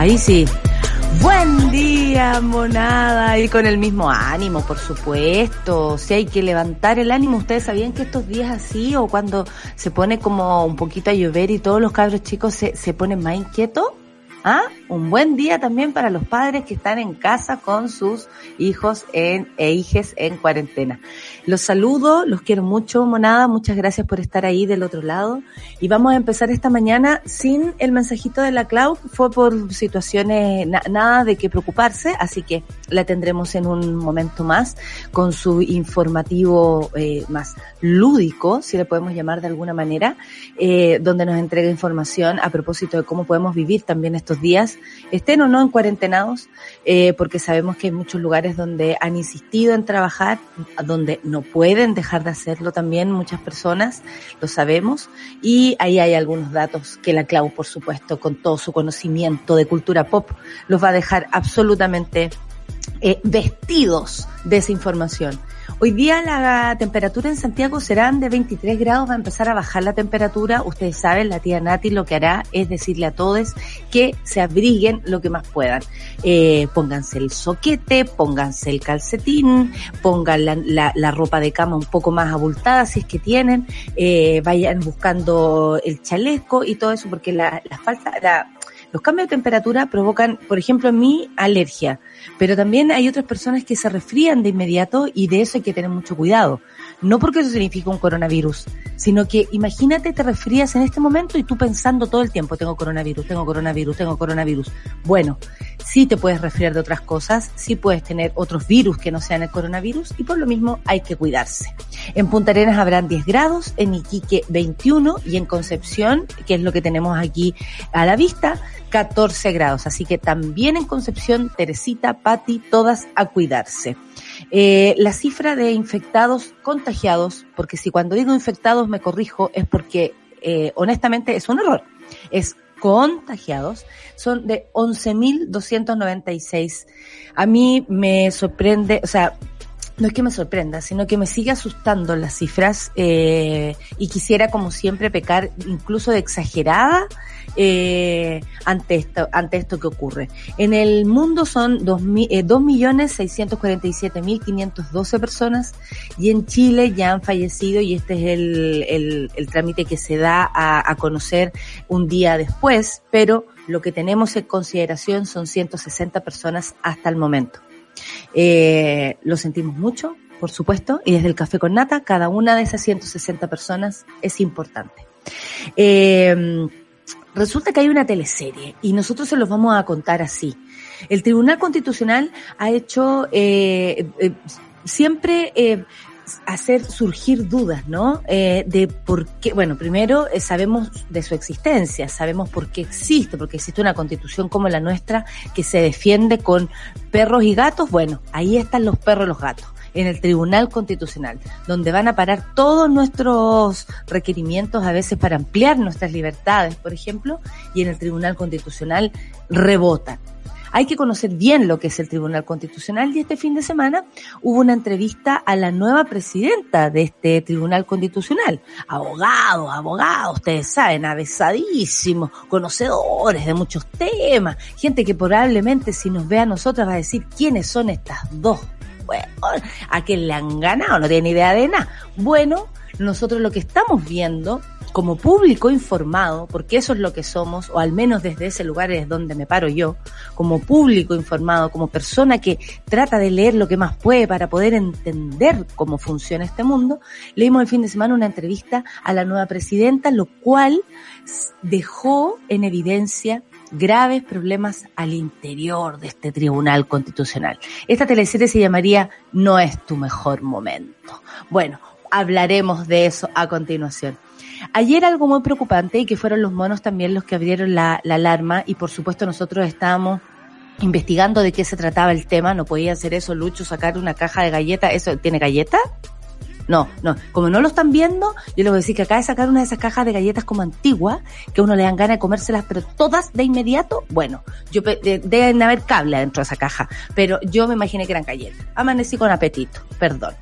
Ahí sí. Buen día, monada. Y con el mismo ánimo, por supuesto. Si hay que levantar el ánimo, ustedes sabían que estos días así o cuando se pone como un poquito a llover y todos los cabros chicos se, se ponen más inquietos. ¿Ah? Un buen día también para los padres que están en casa con sus hijos en, e hijes en cuarentena. Los saludo, los quiero mucho, monada. Muchas gracias por estar ahí del otro lado. Y vamos a empezar esta mañana sin el mensajito de la Cloud. Fue por situaciones, na- nada de qué preocuparse, así que la tendremos en un momento más con su informativo eh, más lúdico, si le podemos llamar de alguna manera, eh, donde nos entrega información a propósito de cómo podemos vivir también estos días, estén o no en cuarentenados, eh, porque sabemos que hay muchos lugares donde han insistido en trabajar, donde no pueden dejar de hacerlo también muchas personas, lo sabemos, y ahí hay algunos datos que la Clau, por supuesto, con todo su conocimiento de cultura pop, los va a dejar absolutamente eh, vestidos de esa información. Hoy día la temperatura en Santiago serán de 23 grados, va a empezar a bajar la temperatura. Ustedes saben, la tía Nati lo que hará es decirle a todos que se abriguen lo que más puedan. Eh, pónganse el soquete, pónganse el calcetín, pongan la, la- la ropa de cama un poco más abultada si es que tienen, eh, vayan buscando el chaleco y todo eso, porque la, la falta, la, los cambios de temperatura provocan, por ejemplo, en alergia, pero también hay otras personas que se resfrían de inmediato y de eso hay que tener mucho cuidado. No porque eso significa un coronavirus, sino que imagínate te resfrías en este momento y tú pensando todo el tiempo, tengo coronavirus, tengo coronavirus, tengo coronavirus. Bueno, sí te puedes resfriar de otras cosas, sí puedes tener otros virus que no sean el coronavirus y por lo mismo hay que cuidarse. En Punta Arenas habrán 10 grados, en Iquique 21 y en Concepción, que es lo que tenemos aquí a la vista, 14 grados. Así que también en Concepción, Teresita, Patti, todas a cuidarse. Eh, la cifra de infectados contagiados, porque si cuando digo infectados me corrijo, es porque eh, honestamente es un error. Es contagiados, son de 11.296. A mí me sorprende, o sea, no es que me sorprenda, sino que me sigue asustando las cifras eh, y quisiera, como siempre, pecar incluso de exagerada eh, ante esto ante esto que ocurre. En el mundo son dos mi- eh, 2.647.512 personas y en Chile ya han fallecido y este es el, el, el trámite que se da a, a conocer un día después, pero lo que tenemos en consideración son 160 personas hasta el momento. Eh, lo sentimos mucho, por supuesto, y desde el Café con Nata, cada una de esas 160 personas es importante. Eh, resulta que hay una teleserie y nosotros se los vamos a contar así. El Tribunal Constitucional ha hecho eh, eh, siempre eh, hacer surgir dudas, ¿no? Eh, de por qué, bueno, primero eh, sabemos de su existencia, sabemos por qué existe, porque existe una constitución como la nuestra que se defiende con perros y gatos, bueno, ahí están los perros y los gatos en el Tribunal Constitucional, donde van a parar todos nuestros requerimientos a veces para ampliar nuestras libertades, por ejemplo, y en el Tribunal Constitucional rebotan. hay que conocer bien lo que es el Tribunal Constitucional y este fin de semana hubo una entrevista a la nueva presidenta de este Tribunal Constitucional. Abogados, abogados, ustedes saben, avesadísimos, conocedores de muchos temas, gente que probablemente si nos ve a nosotras va a decir quiénes son estas dos. A quién le han ganado, no tiene idea de nada. Bueno, nosotros lo que estamos viendo como público informado, porque eso es lo que somos, o al menos desde ese lugar es donde me paro yo, como público informado, como persona que trata de leer lo que más puede para poder entender cómo funciona este mundo, leímos el fin de semana una entrevista a la nueva presidenta, lo cual dejó en evidencia graves problemas al interior de este tribunal constitucional. Esta teleserie se llamaría No es tu mejor momento. Bueno, hablaremos de eso a continuación. Ayer algo muy preocupante y que fueron los monos también los que abrieron la, alarma y por supuesto nosotros estábamos investigando de qué se trataba el tema, no podía hacer eso, Lucho, sacar una caja de galletas, ¿eso tiene galleta? No, no. Como no lo están viendo, yo les voy a decir que acaba de sacar una de esas cajas de galletas como antiguas, que uno le dan ganas de comérselas, pero todas de inmediato, bueno, yo deben haber cable dentro de esa caja, pero yo me imaginé que eran galletas. Amanecí con apetito, perdón.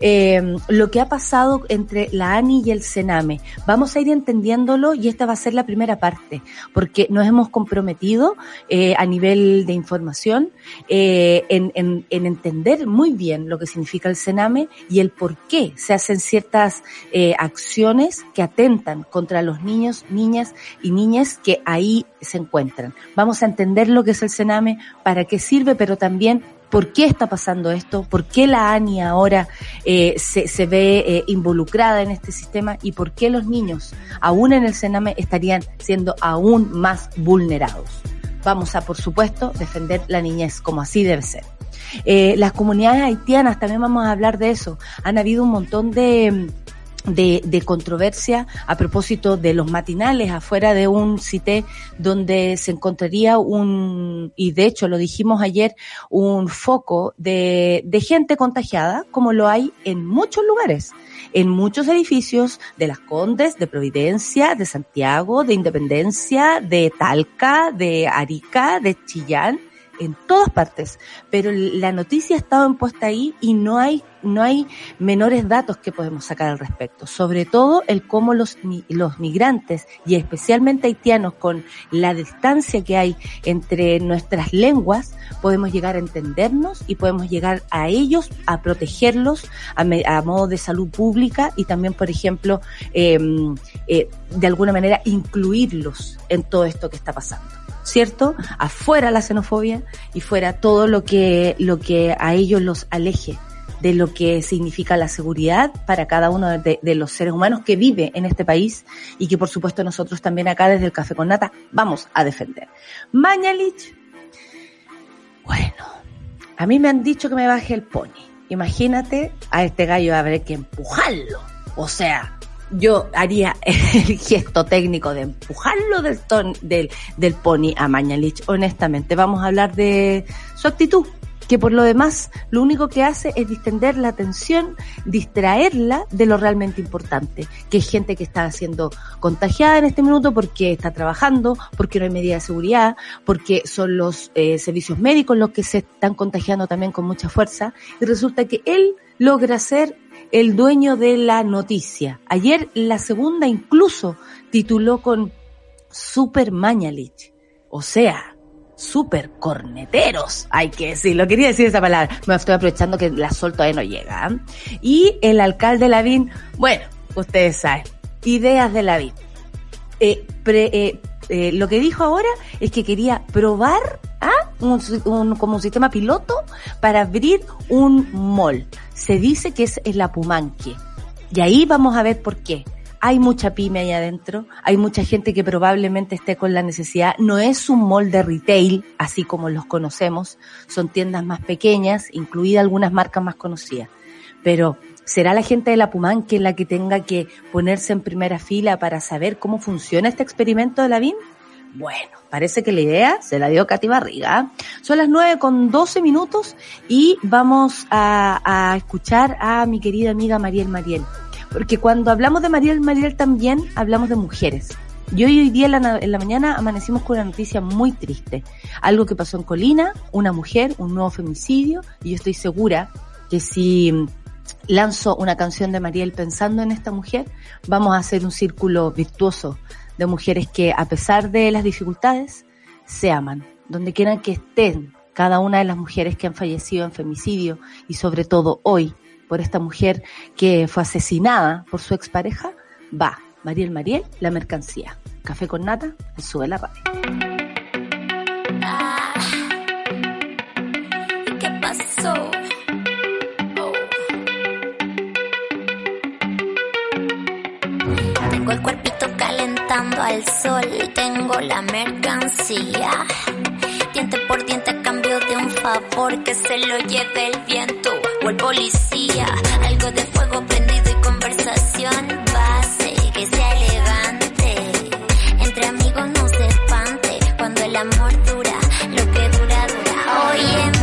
Eh, lo que ha pasado entre la ANI y el Sename, vamos a ir entendiéndolo y esta va a ser la primera parte, porque nos hemos comprometido eh, a nivel de información eh, en, en, en entender muy bien lo que significa el Sename y el por qué se hacen ciertas eh, acciones que atentan contra los niños, niñas y niñas que ahí se encuentran. Vamos a entender lo que es el Sename, para qué sirve, pero también por qué está pasando esto, por qué la ANI ahora eh, se, se, ve eh, involucrada en este sistema y por qué los niños, aún en el Sename, estarían siendo aún más vulnerados. Vamos a, por supuesto, defender la niñez como así debe ser. Eh, las comunidades haitianas, también vamos a hablar de eso. Han habido un montón de, de, de, controversia a propósito de los matinales afuera de un cité donde se encontraría un, y de hecho lo dijimos ayer, un foco de, de gente contagiada, como lo hay en muchos lugares, en muchos edificios de las Condes, de Providencia, de Santiago, de Independencia, de Talca, de Arica, de Chillán, en todas partes, pero la noticia ha estado impuesta ahí y no hay no hay menores datos que podemos sacar al respecto. Sobre todo el cómo los, los migrantes y especialmente haitianos con la distancia que hay entre nuestras lenguas podemos llegar a entendernos y podemos llegar a ellos a protegerlos a, a modo de salud pública y también, por ejemplo, eh, eh, de alguna manera incluirlos en todo esto que está pasando. ¿Cierto? Afuera la xenofobia y fuera todo lo que, lo que a ellos los aleje de lo que significa la seguridad para cada uno de, los seres humanos que vive en este país y que por supuesto nosotros también acá desde el Café con Nata vamos a defender. Mañalich, bueno, a mí me han dicho que me baje el pony. Imagínate a este gallo habré que empujarlo. O sea, yo haría el gesto técnico de empujarlo del, ton, del, del pony a Mañalich, honestamente. Vamos a hablar de su actitud, que por lo demás lo único que hace es distender la atención, distraerla de lo realmente importante, que es gente que está siendo contagiada en este minuto porque está trabajando, porque no hay medida de seguridad, porque son los eh, servicios médicos los que se están contagiando también con mucha fuerza, y resulta que él logra ser el dueño de la noticia. Ayer la segunda incluso tituló con Super Mañalich. O sea, super corneteros, hay que decirlo. Quería decir esa palabra. Me estoy aprovechando que la sol todavía no llega. ¿eh? Y el alcalde Lavín, bueno, ustedes saben, ideas de Lavín. Eh, pre, eh, eh, lo que dijo ahora es que quería probar ¿ah? un, como un sistema piloto para abrir un mall. Se dice que es el Apumanque. Y ahí vamos a ver por qué. Hay mucha pyme ahí adentro, hay mucha gente que probablemente esté con la necesidad. No es un mall de retail, así como los conocemos, son tiendas más pequeñas, incluidas algunas marcas más conocidas. Pero ¿será la gente de la Pumanque la que tenga que ponerse en primera fila para saber cómo funciona este experimento de la BIM? Bueno, parece que la idea se la dio Katy Barriga. Son las nueve con doce minutos y vamos a, a, escuchar a mi querida amiga Mariel Mariel. Porque cuando hablamos de Mariel Mariel también hablamos de mujeres. Y hoy, hoy día en la, en la mañana amanecimos con una noticia muy triste. Algo que pasó en Colina, una mujer, un nuevo femicidio, y yo estoy segura que si lanzo una canción de Mariel pensando en esta mujer, vamos a hacer un círculo virtuoso de mujeres que a pesar de las dificultades se aman, donde quieran que estén cada una de las mujeres que han fallecido en femicidio y sobre todo hoy por esta mujer que fue asesinada por su expareja, va, Mariel Mariel, la mercancía. Café con nata, sube la radio. ¿Qué pasó? Oh. Tengo el cuerpito calentando al sol, tengo la mercancía. Diente por diente a cambio de un favor que se lo lleve el viento el policía. Algo de fuego prendido y conversación base que se levante. Entre amigos no se espante cuando el amor dura lo que dura dura. Óyeme.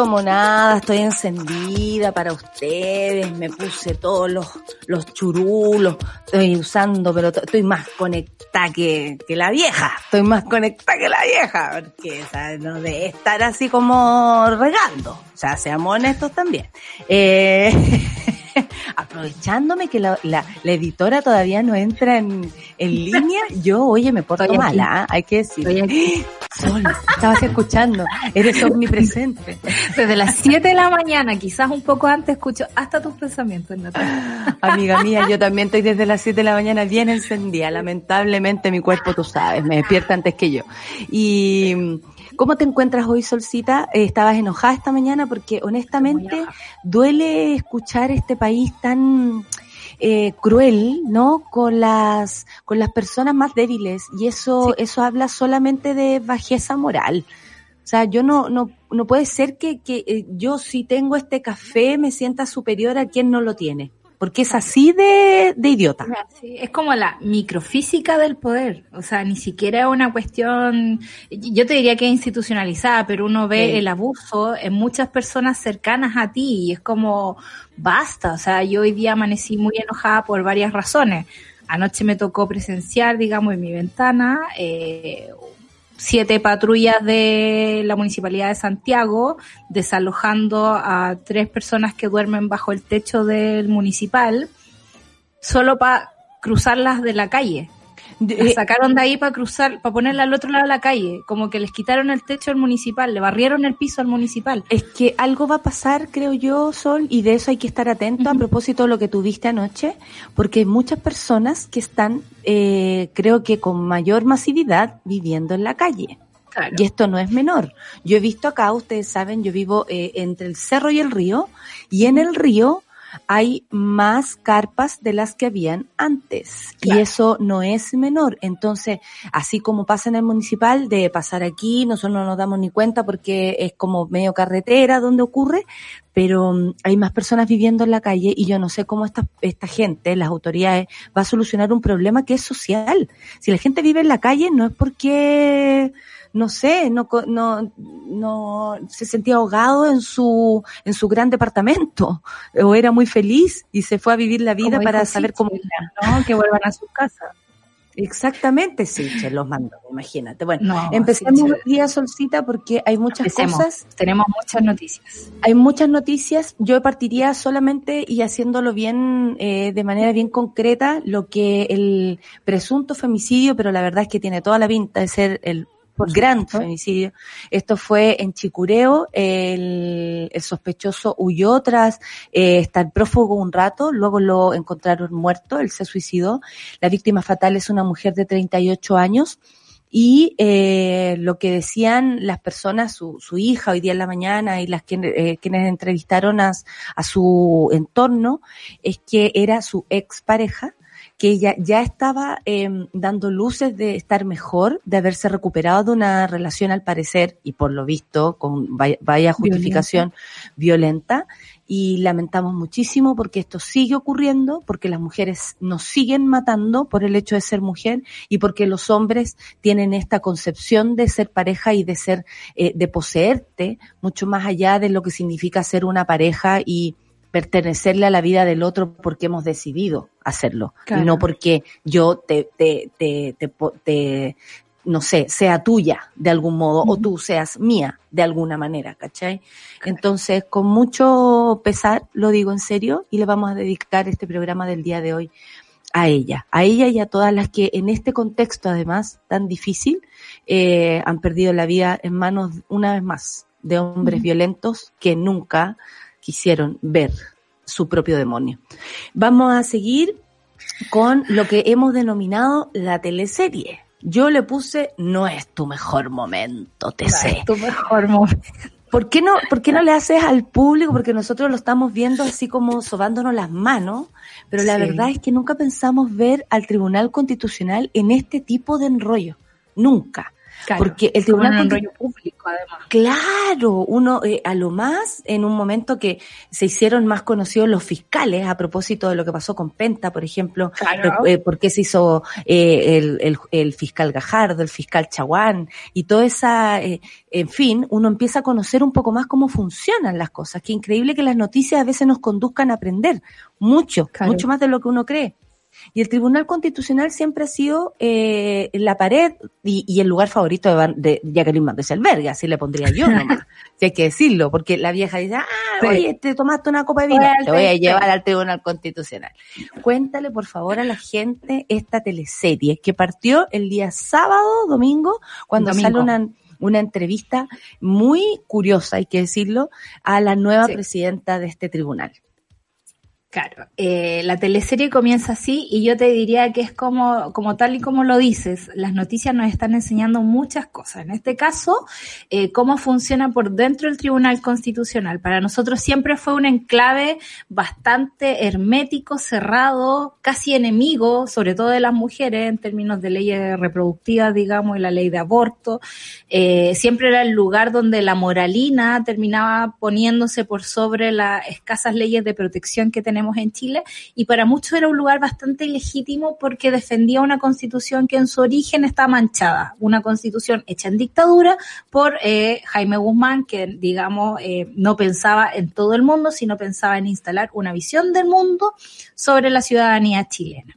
Vuelto, monada, estoy encendida para ustedes, me puse todos los, los churulos, estoy usando, pero to- estoy más conectada que, que la vieja, estoy más conectada que la vieja, porque no de estar así como regando, o sea, seamos honestos también. Eh, aprovechándome que la, la, la editora todavía no entra en, en línea, yo, oye, me porto mala, ¿ah? hay que decir. Sol, estabas escuchando, eres omnipresente. Desde las 7 de la mañana, quizás un poco antes, escucho hasta tus pensamientos, Natalia. Amiga mía, yo también estoy desde las 7 de la mañana bien encendida. Lamentablemente mi cuerpo, tú sabes, me despierta antes que yo. Y ¿Cómo te encuentras hoy, Solcita? Eh, ¿Estabas enojada esta mañana? Porque honestamente duele escuchar este país tan eh, cruel, ¿no? Con las, con las personas más débiles. Y eso, eso habla solamente de bajeza moral. O sea, yo no, no, no puede ser que, que eh, yo si tengo este café me sienta superior a quien no lo tiene porque es así de, de idiota. es como la microfísica del poder, o sea, ni siquiera es una cuestión, yo te diría que es institucionalizada, pero uno ve el abuso en muchas personas cercanas a ti y es como, basta, o sea, yo hoy día amanecí muy enojada por varias razones. Anoche me tocó presenciar, digamos, en mi ventana eh, siete patrullas de la Municipalidad de Santiago desalojando a tres personas que duermen bajo el techo del municipal solo para cruzarlas de la calle. Las sacaron de ahí para cruzar, para ponerla al otro lado de la calle, como que les quitaron el techo al municipal, le barrieron el piso al municipal. Es que algo va a pasar, creo yo, Sol, y de eso hay que estar atento a propósito de lo que tuviste anoche, porque hay muchas personas que están, eh, creo que con mayor masividad, viviendo en la calle. Y esto no es menor. Yo he visto acá, ustedes saben, yo vivo eh, entre el cerro y el río, y en el río hay más carpas de las que habían antes. Y eso no es menor. Entonces, así como pasa en el municipal, de pasar aquí, nosotros no nos damos ni cuenta porque es como medio carretera donde ocurre, pero mm, hay más personas viviendo en la calle y yo no sé cómo esta, esta gente, las autoridades, va a solucionar un problema que es social. Si la gente vive en la calle no es porque no sé, no, no, no se sentía ahogado en su, en su gran departamento, o era muy feliz y se fue a vivir la vida para saber cómo era. ¿no? Que vuelvan a su casa. Exactamente, sí, se los mando, imagínate. Bueno, empecemos el día, Solcita, porque hay muchas cosas. Tenemos muchas noticias. Hay muchas noticias. Yo partiría solamente y haciéndolo bien, eh, de manera bien concreta, lo que el presunto femicidio, pero la verdad es que tiene toda la pinta de ser el gran femicidio. Esto fue en Chicureo, el, sospechoso huyó tras eh, estar prófugo un rato, luego lo encontraron muerto, él se suicidó. La víctima fatal es una mujer de 38 años y eh, lo que decían las personas, su, su, hija hoy día en la mañana y las que, eh, quienes entrevistaron a, a, su entorno, es que era su ex pareja que ella ya estaba eh, dando luces de estar mejor, de haberse recuperado de una relación al parecer, y por lo visto, con vaya, justificación violenta. Y lamentamos muchísimo porque esto sigue ocurriendo, porque las mujeres nos siguen matando por el hecho de ser mujer y porque los hombres tienen esta concepción de ser pareja y de ser, eh, de poseerte, mucho más allá de lo que significa ser una pareja y, pertenecerle a la vida del otro porque hemos decidido hacerlo. Y no porque yo te, te, te, te, no sé, sea tuya de algún modo o tú seas mía de alguna manera, ¿cachai? Entonces, con mucho pesar, lo digo en serio, y le vamos a dedicar este programa del día de hoy a ella, a ella y a todas las que en este contexto además tan difícil eh, han perdido la vida en manos una vez más de hombres violentos que nunca quisieron ver su propio demonio. Vamos a seguir con lo que hemos denominado la teleserie. Yo le puse no es tu mejor momento, te sé. Es tu mejor momento. ¿Por qué no, por qué no le haces al público? Porque nosotros lo estamos viendo así como sobándonos las manos, pero la verdad es que nunca pensamos ver al Tribunal Constitucional en este tipo de enrollo. Nunca porque el tribunal público además. Claro, uno eh, a lo más en un momento que se hicieron más conocidos los fiscales a propósito de lo que pasó con Penta, por ejemplo, claro. eh, por qué se hizo eh, el, el, el, fiscal Gajardo, el fiscal Chaguán y toda esa, eh, en fin, uno empieza a conocer un poco más cómo funcionan las cosas. Qué increíble que las noticias a veces nos conduzcan a aprender mucho, mucho más de lo que uno cree. Y el Tribunal Constitucional siempre ha sido eh, la pared y, el lugar favorito de, de Jacqueline Van Alberga, así le pondría yo nomás, si hay que decirlo, porque la vieja dice, ah, oye, te tomaste una copa de vino, te voy a llevar al Tribunal Constitucional. Cuéntale, por favor, a la gente esta teleserie que partió el día sábado, domingo, cuando sale una una entrevista muy curiosa, hay que decirlo, a la nueva presidenta de este tribunal. Claro, eh, la teleserie comienza así y yo te diría que es como, como tal y como lo dices, las noticias nos están enseñando muchas cosas. En este caso, eh, cómo funciona por dentro el Tribunal Constitucional. Para nosotros siempre fue un enclave bastante hermético, cerrado, casi enemigo, sobre todo de las mujeres en términos de leyes reproductivas, digamos, y la ley de aborto. Eh, siempre era el lugar donde la moralina terminaba poniéndose por sobre las escasas leyes de protección que tenemos en Chile, y para muchos era un lugar bastante ilegítimo porque defendía una constitución que en su origen está manchada, una constitución hecha en dictadura por eh, Jaime Guzmán, que digamos eh, no pensaba en todo el mundo, sino pensaba en instalar una visión del mundo sobre la ciudadanía chilena.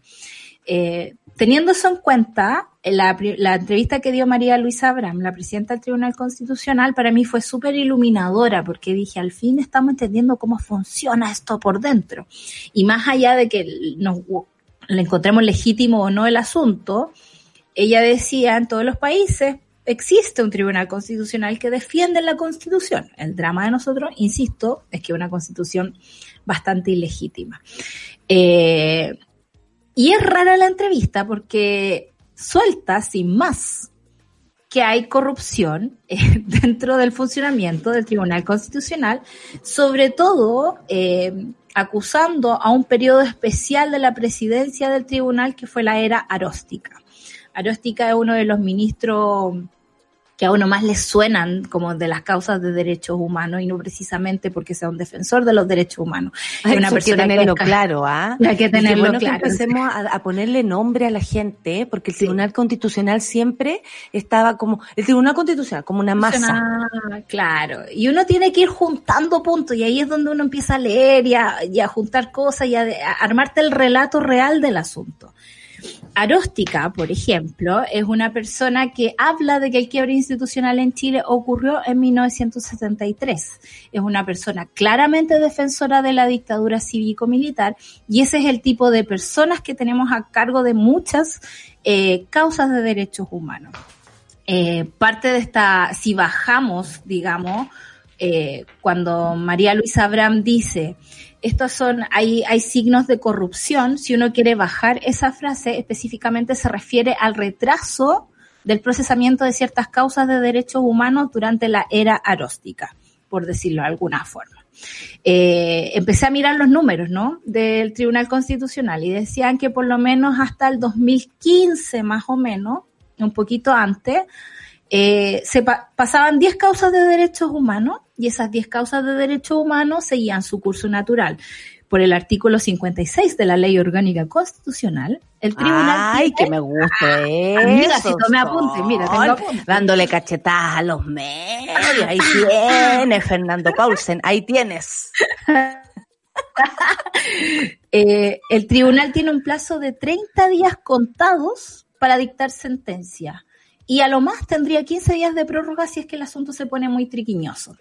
Eh, teniendo eso en cuenta, la, entrevista que dio María Luisa Abraham, la presidenta del Tribunal Constitucional, para mí fue súper iluminadora porque dije, al fin estamos entendiendo cómo funciona esto por dentro. Y más allá de que nos le encontremos legítimo o no el asunto, ella decía, en todos los países existe un Tribunal Constitucional que defiende la Constitución. El drama de nosotros, insisto, es que una Constitución bastante ilegítima. Eh, y es rara la entrevista porque suelta sin más que hay corrupción eh, dentro del funcionamiento del Tribunal Constitucional, sobre todo eh, acusando a un periodo especial de la presidencia del tribunal que fue la era aróstica. Aróstica es uno de los ministros que a uno más le suenan como de las causas de derechos humanos y no precisamente porque sea un defensor de los derechos humanos. Hay una persona que tenerlo claro, ¿ah? Hay que tenerlo bueno claro. Que empecemos a, a, ponerle nombre a la gente, porque el Tribunal. Constitucional siempre estaba como, el Tribunal Constitucional, como una masa. Claro, y uno tiene que ir juntando puntos y ahí es donde uno empieza a leer y a, y a juntar cosas y a, a armarte el relato real del asunto. Aróstica, por ejemplo, es una persona que habla de que el quiebre institucional en Chile ocurrió en 1973. Es una persona claramente defensora de la dictadura cívico-militar y ese es el tipo de personas que tenemos a cargo de muchas eh, causas de derechos humanos. Eh, parte de esta, si bajamos, digamos, eh, cuando María Luisa Abraham dice, estos son, hay, hay signos de corrupción. Si uno quiere bajar esa frase, específicamente se refiere al retraso del procesamiento de ciertas causas de derechos humanos durante la era aróstica, por decirlo de alguna forma. Eh, empecé a mirar los números, ¿no? Del Tribunal Constitucional y decían que por lo menos hasta el 2015, más o menos, un poquito antes, eh, se pa pasaban 10 causas de derechos humanos y esas 10 causas de derechos humanos seguían su curso natural. Por el artículo 56 de la Ley Orgánica Constitucional, el tribunal. Ay, tiene... que me gusta eso. Ah, mira, si tomé apunte, mira, tengo apunte. Dándole cachetadas a los medios. Ahí tienes, Fernando Paulsen, ahí tienes. eh, el tribunal tiene un plazo de 30 días contados para dictar sentencia y a lo más tendría 15 días de prórroga si es que el asunto se pone muy triquiñoso.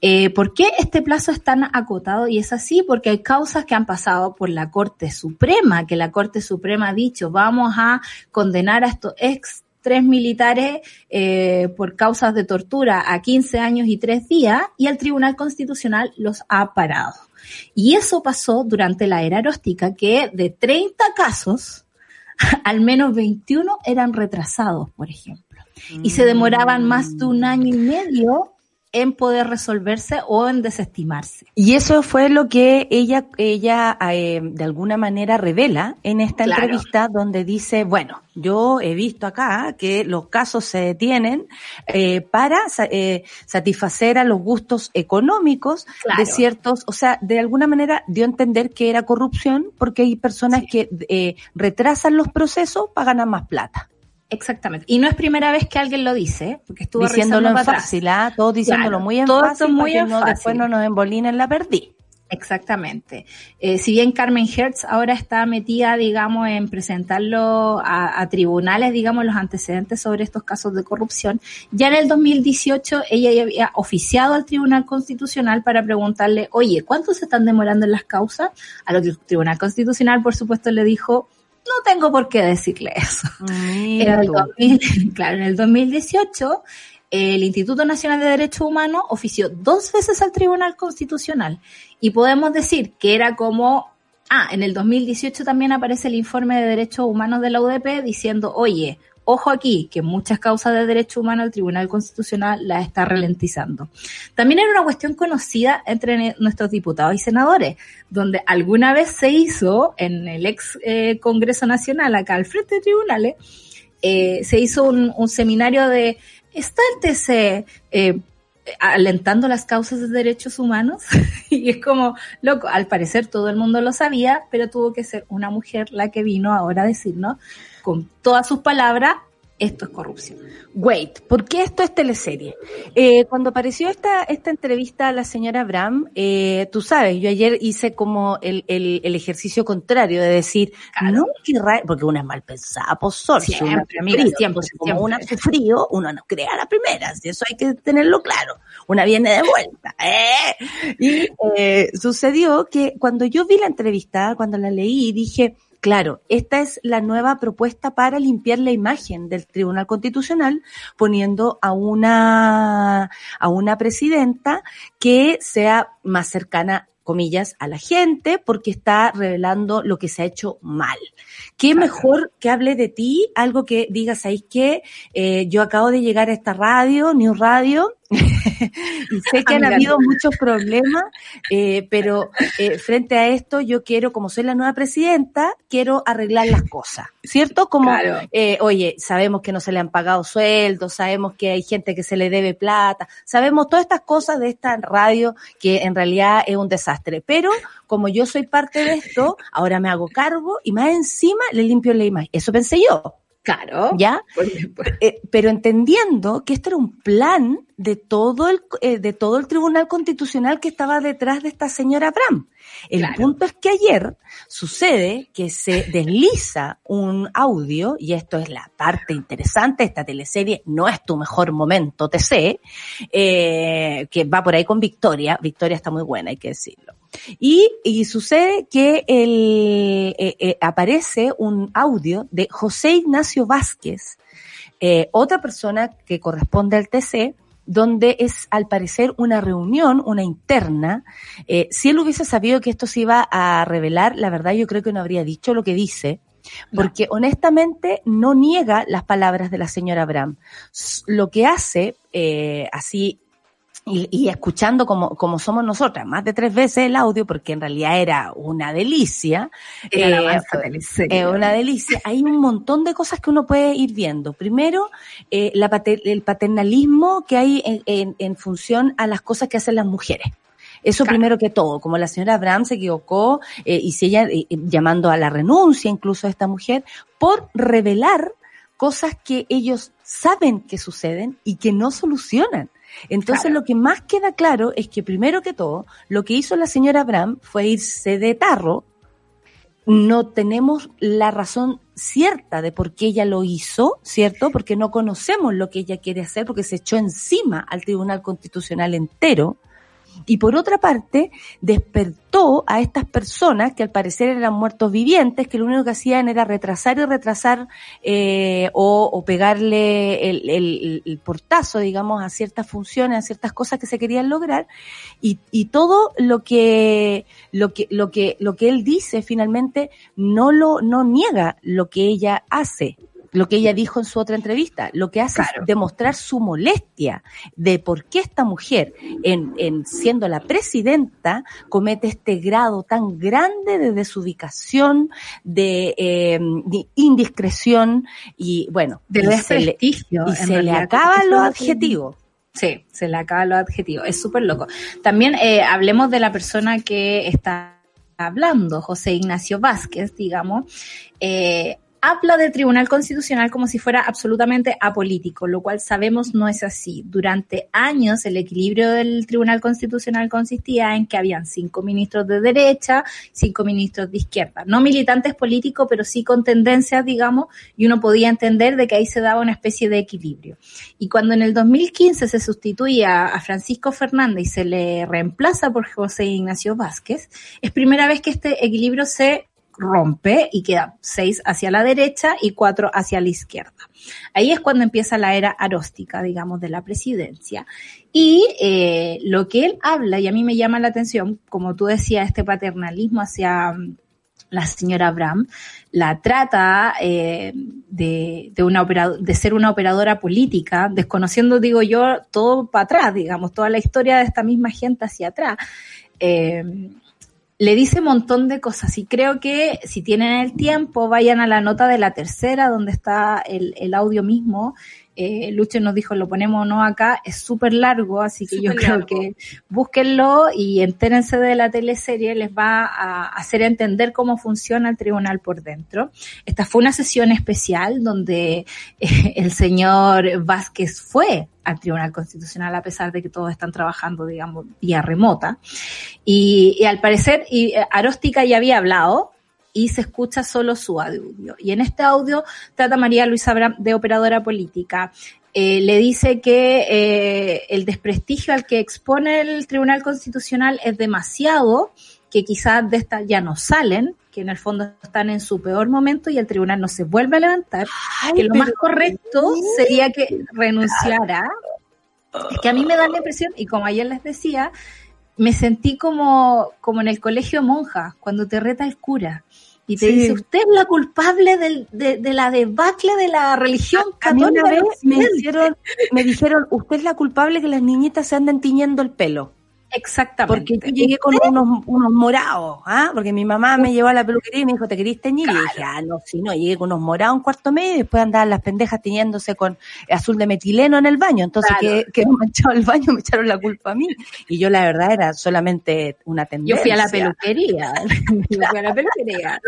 Eh, ¿Por qué este plazo es tan acotado? Y es así porque hay causas que han pasado por la Corte Suprema, que la Corte Suprema ha dicho vamos a condenar a estos ex tres militares eh, por causas de tortura a 15 años y 3 días y el Tribunal Constitucional los ha parado. Y eso pasó durante la era aróstica, que de 30 casos, al menos 21 eran retrasados, por ejemplo. Y se demoraban más de un año y medio en poder resolverse o en desestimarse. Y eso fue lo que ella, ella eh, de alguna manera revela en esta claro. entrevista donde dice, bueno, yo he visto acá que los casos se detienen eh, para eh, satisfacer a los gustos económicos claro. de ciertos, o sea, de alguna manera dio a entender que era corrupción porque hay personas sí. que eh, retrasan los procesos para ganar más plata. Exactamente. Y no es primera vez que alguien lo dice, porque estuvo diciéndolo en fácil, ¿ah? todos diciéndolo claro, muy en todo fácil, muy para en que no, fácil. después no nos embolinen la perdí. Exactamente. Eh, si bien Carmen Hertz ahora está metida, digamos, en presentarlo a, a, tribunales, digamos, los antecedentes sobre estos casos de corrupción, ya en el 2018 ella ya había oficiado al Tribunal Constitucional para preguntarle, oye, ¿cuánto se están demorando en las causas? A lo que el Tribunal Constitucional, por supuesto, le dijo, no tengo por qué decirle eso. En el 2000, claro, en el 2018 el Instituto Nacional de Derechos Humanos ofició dos veces al Tribunal Constitucional y podemos decir que era como Ah, en el 2018 también aparece el informe de derechos humanos de la UDP diciendo, oye, ojo aquí, que muchas causas de derechos humanos el Tribunal Constitucional las está ralentizando. También era una cuestión conocida entre nuestros diputados y senadores, donde alguna vez se hizo en el ex eh, Congreso Nacional, acá al frente de tribunales, eh, se hizo un, seminario de, ¿está eh, alentando las causas de derechos humanos? y es como, loco, al parecer todo el mundo lo sabía, pero tuvo que ser una mujer la que vino ahora a decirnos con todas sus palabras, esto es corrupción. Wait, ¿por qué esto es teleserie? Eh, cuando apareció esta, esta entrevista a la señora Bram, eh, tú sabes, yo ayer hice como el, el, el ejercicio contrario de decir, no, qué porque una es mal pensada, pues sol, siempre, mira, siempre, como una hace frío, uno no crea la primera, si eso hay que tenerlo claro, una viene de vuelta. ¿eh? Y eh, sucedió que cuando yo vi la entrevista, cuando la leí, dije, Claro, esta es la nueva propuesta para limpiar la imagen del Tribunal Constitucional, poniendo a una, a una presidenta que sea más cercana comillas, a la gente porque está revelando lo que se ha hecho mal. ¿Qué mejor que hable de ti? Algo que digas ahí que eh, yo acabo de llegar a esta radio, New Radio, y sé que han habido muchos problemas, eh, pero eh, frente a esto yo quiero, como soy la nueva presidenta, quiero arreglar las cosas, ¿cierto? Como, eh, oye, sabemos que no se le han pagado sueldos, sabemos que hay gente que se le debe plata, sabemos todas estas cosas de esta radio que en realidad es un desastre, pero como yo soy parte de esto, ahora me hago cargo y más encima le limpio la imagen. Eso pensé yo. Claro. ¿Ya? Eh, pero entendiendo que esto era un plan de todo el, eh, de todo el Tribunal Constitucional que estaba detrás de esta señora Bram. El punto es que ayer sucede que se desliza un audio, y esto es la parte interesante, esta teleserie no es tu mejor momento, te sé, eh, que va por ahí con Victoria. Victoria está muy buena, hay que decirlo. Y, y sucede que el, eh, eh, aparece un audio de José Ignacio Vázquez, eh, otra persona que corresponde al TC, donde es al parecer una reunión, una interna. Eh, si él hubiese sabido que esto se iba a revelar, la verdad yo creo que no habría dicho lo que dice, porque honestamente no niega las palabras de la señora Abraham. Lo que hace, eh, así y, escuchando como, como somos nosotras, más de tres veces el audio, porque en realidad era una delicia. Era eh, una delicia. Hay un montón de cosas que uno puede ir viendo. Primero, eh, la el paternalismo que hay en, en, en, función a las cosas que hacen las mujeres. Eso primero que todo, como la señora Abraham se equivocó eh, y si ella eh, llamando a la renuncia incluso a esta mujer por revelar cosas que ellos saben que suceden y que no solucionan. Entonces lo que más queda claro es que primero que todo, lo que hizo la señora Abraham fue irse de tarro. No tenemos la razón cierta de por qué ella lo hizo, ¿cierto? Porque no conocemos lo que ella quiere hacer, porque se echó encima al Tribunal Constitucional entero y por otra parte despertó a estas personas que al parecer eran muertos vivientes, que lo único que hacían era retrasar y retrasar eh, o, pegarle el, portazo, digamos, a ciertas funciones, a ciertas cosas que se querían lograr. Y, y todo lo que lo que lo que lo que él dice finalmente no lo no niega lo que ella hace lo que ella dijo en su otra entrevista, lo que hace es demostrar su molestia de por qué esta mujer, en, en siendo la presidenta, comete este grado tan grande de desubicación, de, eh, indiscreción y bueno, de desprestigio. Y se le acaban los adjetivos. Sí, se le acaban los adjetivos. Es súper loco. También eh, hablemos de la persona que está hablando, José Ignacio Vázquez, digamos. Eh, habla del Tribunal Constitucional como si fuera absolutamente apolítico, lo cual sabemos no es así. Durante años el equilibrio del Tribunal Constitucional consistía en que habían cinco ministros de derecha, cinco ministros de izquierda, no militantes políticos, pero sí con tendencias, digamos, y uno podía entender de que ahí se daba una especie de equilibrio. Y cuando en el 2015 se sustituía a Francisco Fernández y se le reemplaza por José Ignacio Vázquez, es primera vez que este equilibrio se rompe y queda seis hacia la derecha y cuatro hacia la izquierda. Ahí es cuando empieza la era aróstica, digamos, de la presidencia. Y eh, lo que él habla, y a mí me llama la atención, como tú decías, este paternalismo hacia la señora Abraham, la trata eh, de, de, una de ser una operadora política, desconociendo, digo yo, todo para atrás, digamos, toda la historia de esta misma gente hacia atrás. Eh, le dice un montón de cosas y creo que si tienen el tiempo vayan a la nota de la tercera donde está el, el audio mismo eh, Lucho nos dijo, lo ponemos o no acá, es súper largo, así que yo creo que búsquenlo y entérense de la teleserie, les va a hacer entender cómo funciona el tribunal por dentro. Esta fue una sesión especial donde eh, el señor Vázquez fue al Tribunal Constitucional a pesar de que todos están trabajando, digamos, vía remota. Y, y al parecer, y eh, Aróstica ya había hablado, y se escucha solo su audio. Y en este audio trata María Luisa Abraham de operadora política. Eh, le dice que eh, el desprestigio al que expone el Tribunal Constitucional es demasiado, que quizás de esta ya no salen, que en el fondo están en su peor momento y el tribunal no se vuelve a levantar, que lo más correcto sería que renunciara. Es que a mí me da la impresión, y como ayer les decía, me sentí como, como en el colegio monja, cuando te reta el cura y te dice, usted es la culpable del, de, de, la debacle de la religión católica. una vez me dijeron, me dijeron, usted es la culpable que las niñitas se anden tiñendo el pelo. Exactamente. Porque yo llegué con unos, unos morados, ¿ah? Porque mi mamá me llevó a la peluquería y me dijo, ¿te querís teñir? Y dije, ah, no, si no, llegué con unos morados un cuarto medio y después andaban las pendejas tiñéndose con azul de metileno en el baño. Entonces, que quedó manchado el baño, me echaron la culpa a mí. Y yo, la verdad, era solamente una tendencia. Yo fui a la peluquería. yo fui a la peluquería.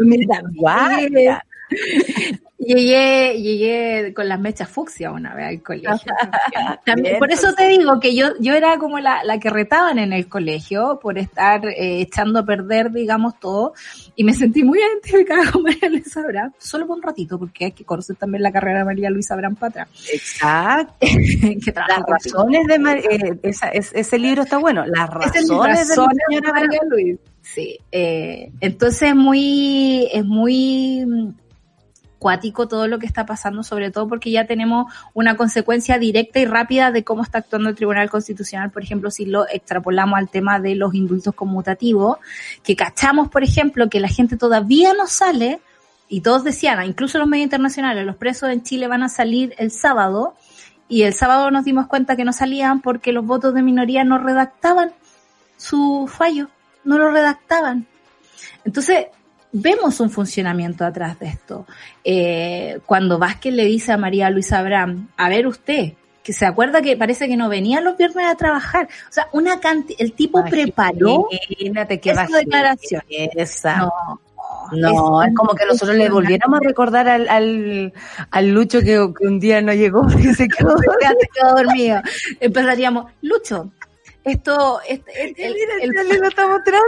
Llegué, llegué con las mechas fucsia una vez al colegio. También, por eso te digo que yo, yo era como la, la que retaban en el colegio por estar eh, echando a perder, digamos, todo. Y me sentí muy identificada con María Luisa Abraham, solo por un ratito, porque hay que conocer también la carrera de María Luisa Abraham para atrás. Exacto. que Las razones de María, eh, esa, es, ese libro está bueno. Las razones, de, María Luisa. Sí, eh, entonces muy, es muy cuático todo lo que está pasando, sobre todo porque ya tenemos una consecuencia directa y rápida de cómo está actuando el Tribunal Constitucional, por ejemplo, si lo extrapolamos al tema de los indultos conmutativos, que cachamos, por ejemplo, que la gente todavía no sale, y todos decían, incluso los medios internacionales, los presos en Chile van a salir el sábado, y el sábado nos dimos cuenta que no salían porque los votos de minoría no redactaban su fallo, no lo redactaban. Entonces, vemos un funcionamiento atrás de esto. Eh, cuando Vázquez le dice a María Luisa Abraham, a ver usted, que se acuerda que parece que no venía los viernes a trabajar. O sea, una el tipo preparó Imagínate que esa declaración. Esa. No, no, es, como que nosotros le volviéramos a recordar al, al, al Lucho que, un día no llegó y se quedó, se quedó dormido. Empezaríamos, Lucho, esto, este, el, el, el, lo está mostrando.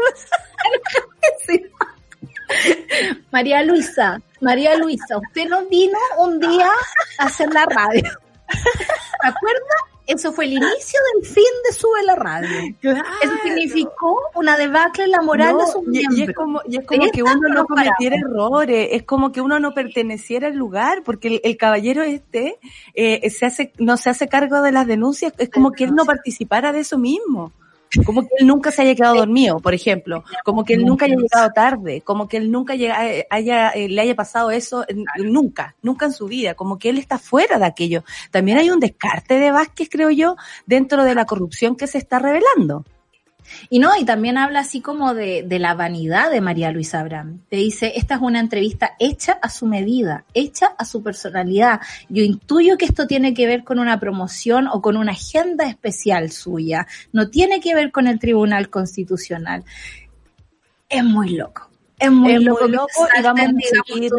María Luisa, María Luisa, usted no vino un día a hacer la radio. ¿Se acuerda? Eso fue el inicio del fin de Sube la Radio. Eso significó una debacle en la moral de sus miembros. Y es como, y es como que uno no cometiera errores, es como que uno no perteneciera al lugar, porque el, caballero este eh, se hace, no se hace cargo de las denuncias, es como que él no participara de eso mismo. Como que él nunca se haya quedado dormido, por ejemplo. Como que él nunca haya llegado tarde. Como que él nunca eh, haya, eh, le haya pasado eso, nunca, nunca en su vida. Como que él está fuera de aquello. También hay un descarte de Vázquez, creo yo, dentro de la corrupción que se está revelando. Y no, y también habla así como de, de, la vanidad de María Luisa Abraham. Te dice, esta es una entrevista hecha a su medida, hecha a su personalidad. Yo intuyo que esto tiene que ver con una promoción o con una agenda especial suya. No tiene que ver con el Tribunal Constitucional. Es muy loco. Es muy loco, y vamos a seguir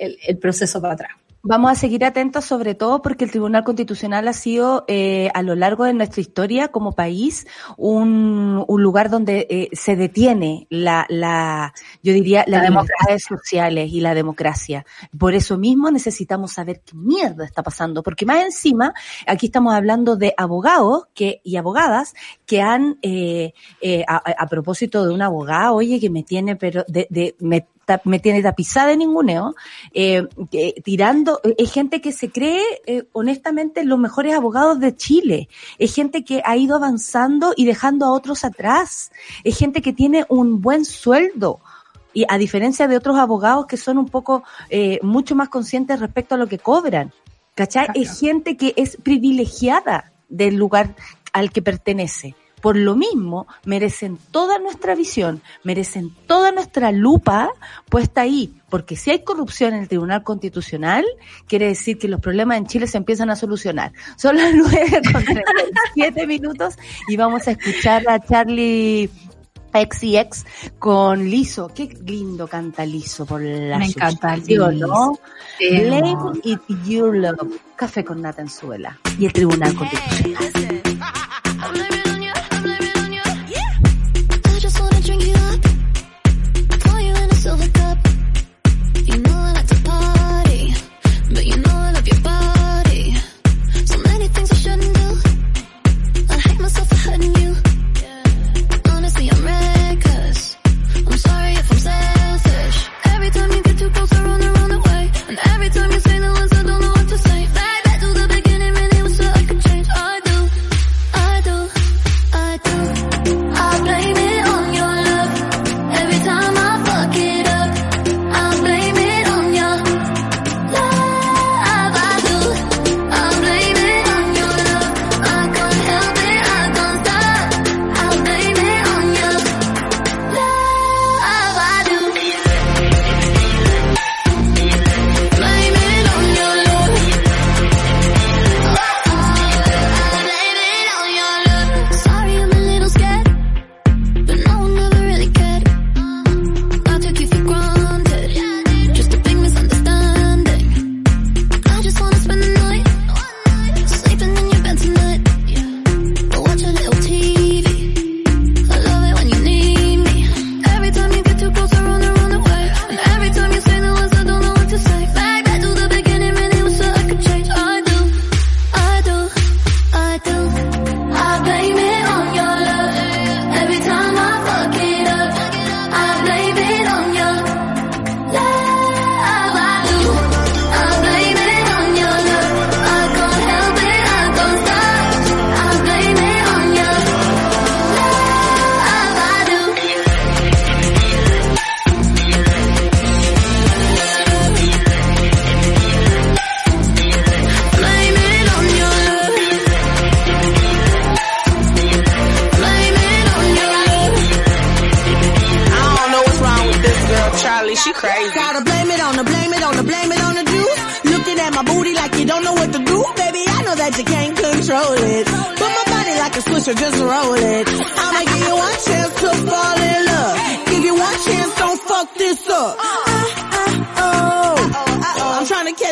el, el proceso para atrás. Vamos a seguir atentos sobre todo porque el Tribunal Constitucional ha sido eh, a lo largo de nuestra historia como país un, un lugar donde eh, se detiene la, la yo diría, las democracias sociales y la democracia. Por eso mismo necesitamos saber qué mierda está pasando, porque más encima aquí estamos hablando de abogados que y abogadas que han, eh, eh a, a, propósito de un abogado, oye, que me tiene, pero de, de me me tiene tapizada de ninguneo, eh, tirando, es gente que se cree, eh, honestamente, los mejores abogados de Chile, es gente que ha ido avanzando y dejando a otros atrás, es gente que tiene un buen sueldo, Y a diferencia de otros abogados que son un poco eh, mucho más conscientes respecto a lo que cobran. ¿Cachai? Es gente que es privilegiada del lugar al que pertenece. Por lo mismo, merecen toda nuestra visión, merecen toda nuestra lupa puesta ahí, porque si hay corrupción en el Tribunal Constitucional, quiere decir que los problemas en Chile se empiezan a solucionar. Son las nueve con siete minutos y vamos a escuchar a Charlie X y X con Liso. Qué lindo canta Liso por la Me encanta ¿no? Blame it your love. Café con nata en suela. Y el Tribunal Constitucional.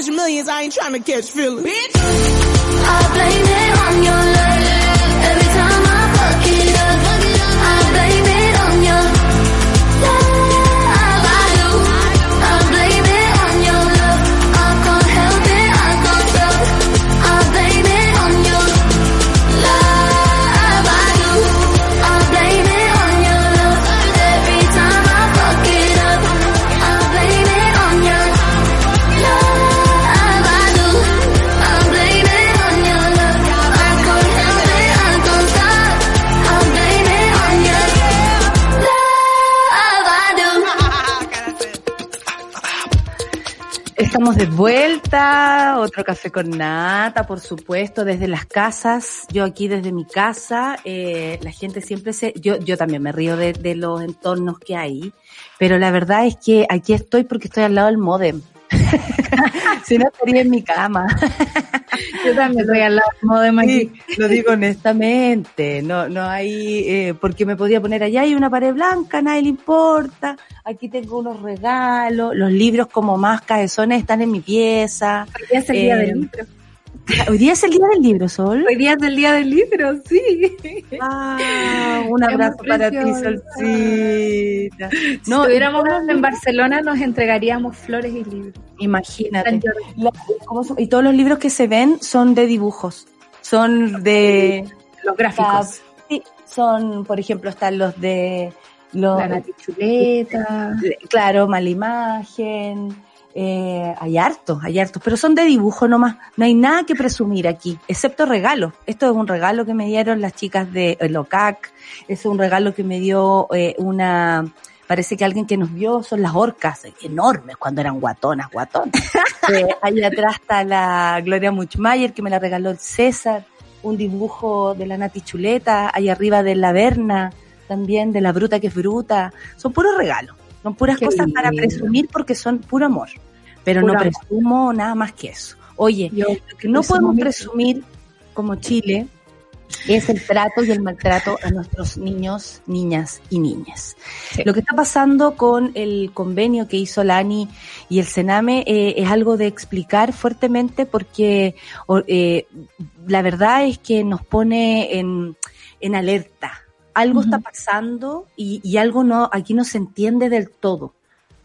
catch millions, I ain't trying to catch feelings. Bitch. I blame it on your love. De vuelta, otro café con nata, por supuesto, desde las casas, yo aquí desde mi casa, eh, la gente siempre se, yo, yo también me río de, de los entornos que hay, pero la verdad es que aquí estoy porque estoy al lado del modem. si no estaría en mi cama. Yo también estoy al lado del modem aquí. lo digo honestamente, no, no hay, eh, porque me podía poner allá hay una pared blanca, nadie le importa. Aquí tengo unos regalos, los libros como más cabezones están en mi pieza. Hoy es el día del eh, libro. Hoy día es el día del libro, Sol. Hoy día es el día del libro, sí. Ah, un abrazo para ti, Solcita. No, si estuviéramos en Barcelona nos entregaríamos flores y libros. Imagínate. y todos los libros que se ven son de dibujos. Son de... Los gráficos. Sí, son, por ejemplo, están los de la Natichuleta. Claro, mala imagen. Eh, hay hartos, hay hartos, pero son de dibujo nomás. No hay nada que presumir aquí, excepto regalos. Esto es un regalo que me dieron las chicas de Locac. Es un regalo que me dio eh, una parece que alguien que nos vio son las orcas, enormes cuando eran guatonas, guatonas. eh, ahí atrás está la Gloria Muchmayer que me la regaló el César, un dibujo de la Nati Chuleta, ahí arriba de la Berna, también de la Bruta que es Bruta. Son puros regalos, son puras Qué cosas para presumir porque son puro amor. Pero Puro no amor. presumo nada más que eso. Oye, Yo lo que no podemos mi- presumir como Chile es el trato y el maltrato a nuestros niños, niñas y niñas. Sí. Lo que está pasando con el convenio que hizo la ANI y el Sename eh, es algo de explicar fuertemente porque eh, la verdad es que nos pone en, en alerta. Algo está pasando y, y algo no, aquí no se entiende del todo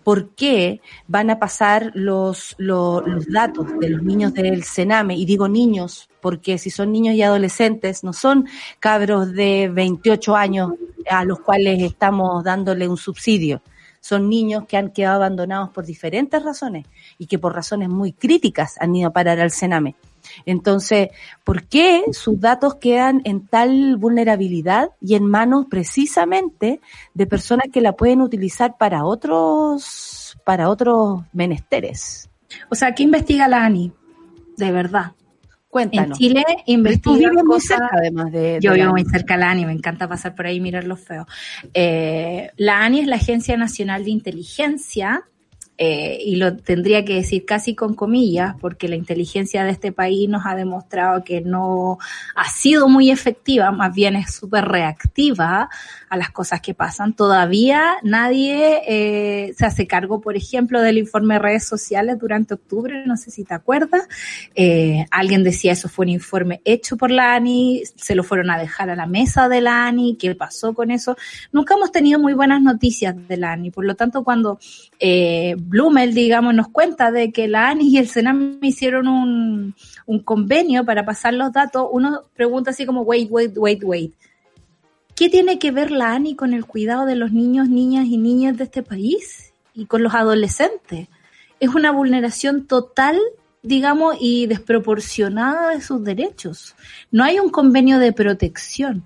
por qué van a pasar los, lo- los datos de los niños del Sename. Y digo niños, porque si son niños y adolescentes, no son cabros de 28 años a los cuales estamos dándole un subsidio. Son niños que han quedado abandonados por diferentes razones y que por razones muy críticas han ido a parar al Sename. Entonces, ¿por qué sus datos quedan en tal vulnerabilidad y en manos precisamente de personas que la pueden utilizar para otros, para otros menesteres? O sea, ¿qué investiga la ANI? De verdad. En Cuéntanos. Chile Tú investiga vives muy cosas... cerca, además de. Yo vivo muy cerca de la ANI, me encanta pasar por ahí y mirar los feos. Eh, la ANI es la Agencia Nacional de Inteligencia, eh, y lo tendría que decir casi con comillas, porque la inteligencia de este país nos ha demostrado que no ha sido muy efectiva, más bien es súper reactiva a las cosas que pasan. Todavía nadie eh, se hace cargo, por ejemplo, del informe de redes sociales durante octubre, no sé si te acuerdas. Eh, alguien decía eso fue un informe hecho por la ANI, se lo fueron a dejar a la mesa de la ANI, ¿qué pasó con eso? Nunca hemos tenido muy buenas noticias de la ANI, por lo tanto cuando eh, Blumel, digamos, nos cuenta de que la ANI y el Senam hicieron un, un convenio para pasar los datos, uno pregunta así como, wait, wait, wait, wait. ¿Qué tiene que ver la ANI con el cuidado de los niños, niñas y niñas de este país y con los adolescentes? Es una vulneración total, digamos, y desproporcionada de sus derechos. No hay un convenio de protección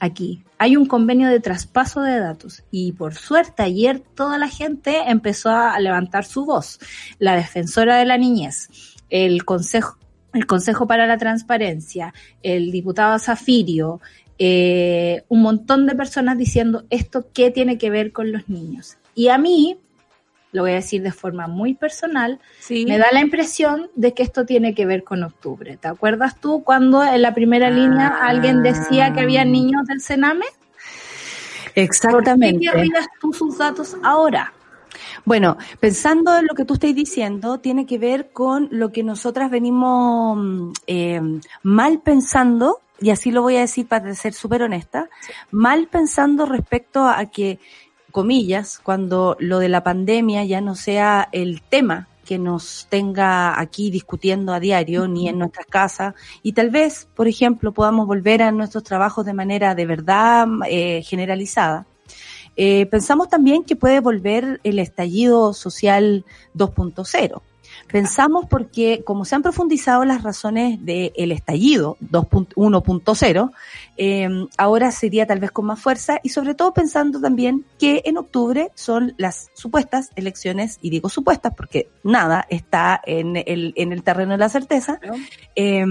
aquí. Hay un convenio de traspaso de datos y por suerte ayer toda la gente empezó a levantar su voz. La defensora de la niñez, el consejo, el Consejo para la Transparencia, el diputado Zafirio, eh, un montón de personas diciendo esto qué tiene que ver con los niños. Y a mí, lo voy a decir de forma muy personal, Sí. me da la impresión de que esto tiene que ver con octubre. ¿Te acuerdas tú cuando en la primera Ah. línea alguien decía que había niños del Sename? ¿Por qué Exactamente. querrías tú sus datos ahora? Bueno, pensando en lo que tú estás diciendo, tiene que ver con lo que nosotras venimos eh, mal pensando, y así lo voy a decir para ser súper honesta, mal pensando respecto a que, comillas, cuando lo de la pandemia ya no sea el tema que nos tenga aquí discutiendo a diario, ni en nuestras casas, y tal vez, por ejemplo, podamos volver a nuestros trabajos de manera de verdad eh, generalizada. Eh, pensamos también que puede volver el estallido social 2.0. Pensamos porque, como se han profundizado las razones del estallido 2.1.0, eh, ahora sería tal vez con más fuerza y sobre todo pensando también que en octubre son las supuestas elecciones, y digo supuestas porque nada está en el, en el terreno de la certeza, eh,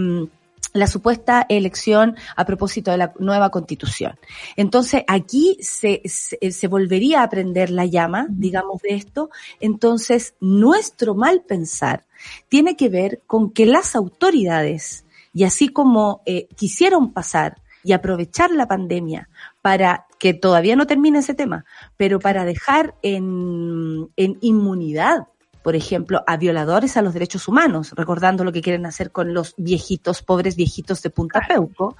la supuesta elección a propósito de la nueva constitución. Entonces, aquí se, se, se volvería a prender la llama, digamos, de esto. Entonces, nuestro mal pensar tiene que ver con que las autoridades, y así como eh, quisieron pasar y aprovechar la pandemia para que todavía no termine ese tema, pero para dejar en, en inmunidad por ejemplo, a violadores a los derechos humanos, recordando lo que quieren hacer con los viejitos, pobres viejitos de Punta Peuco.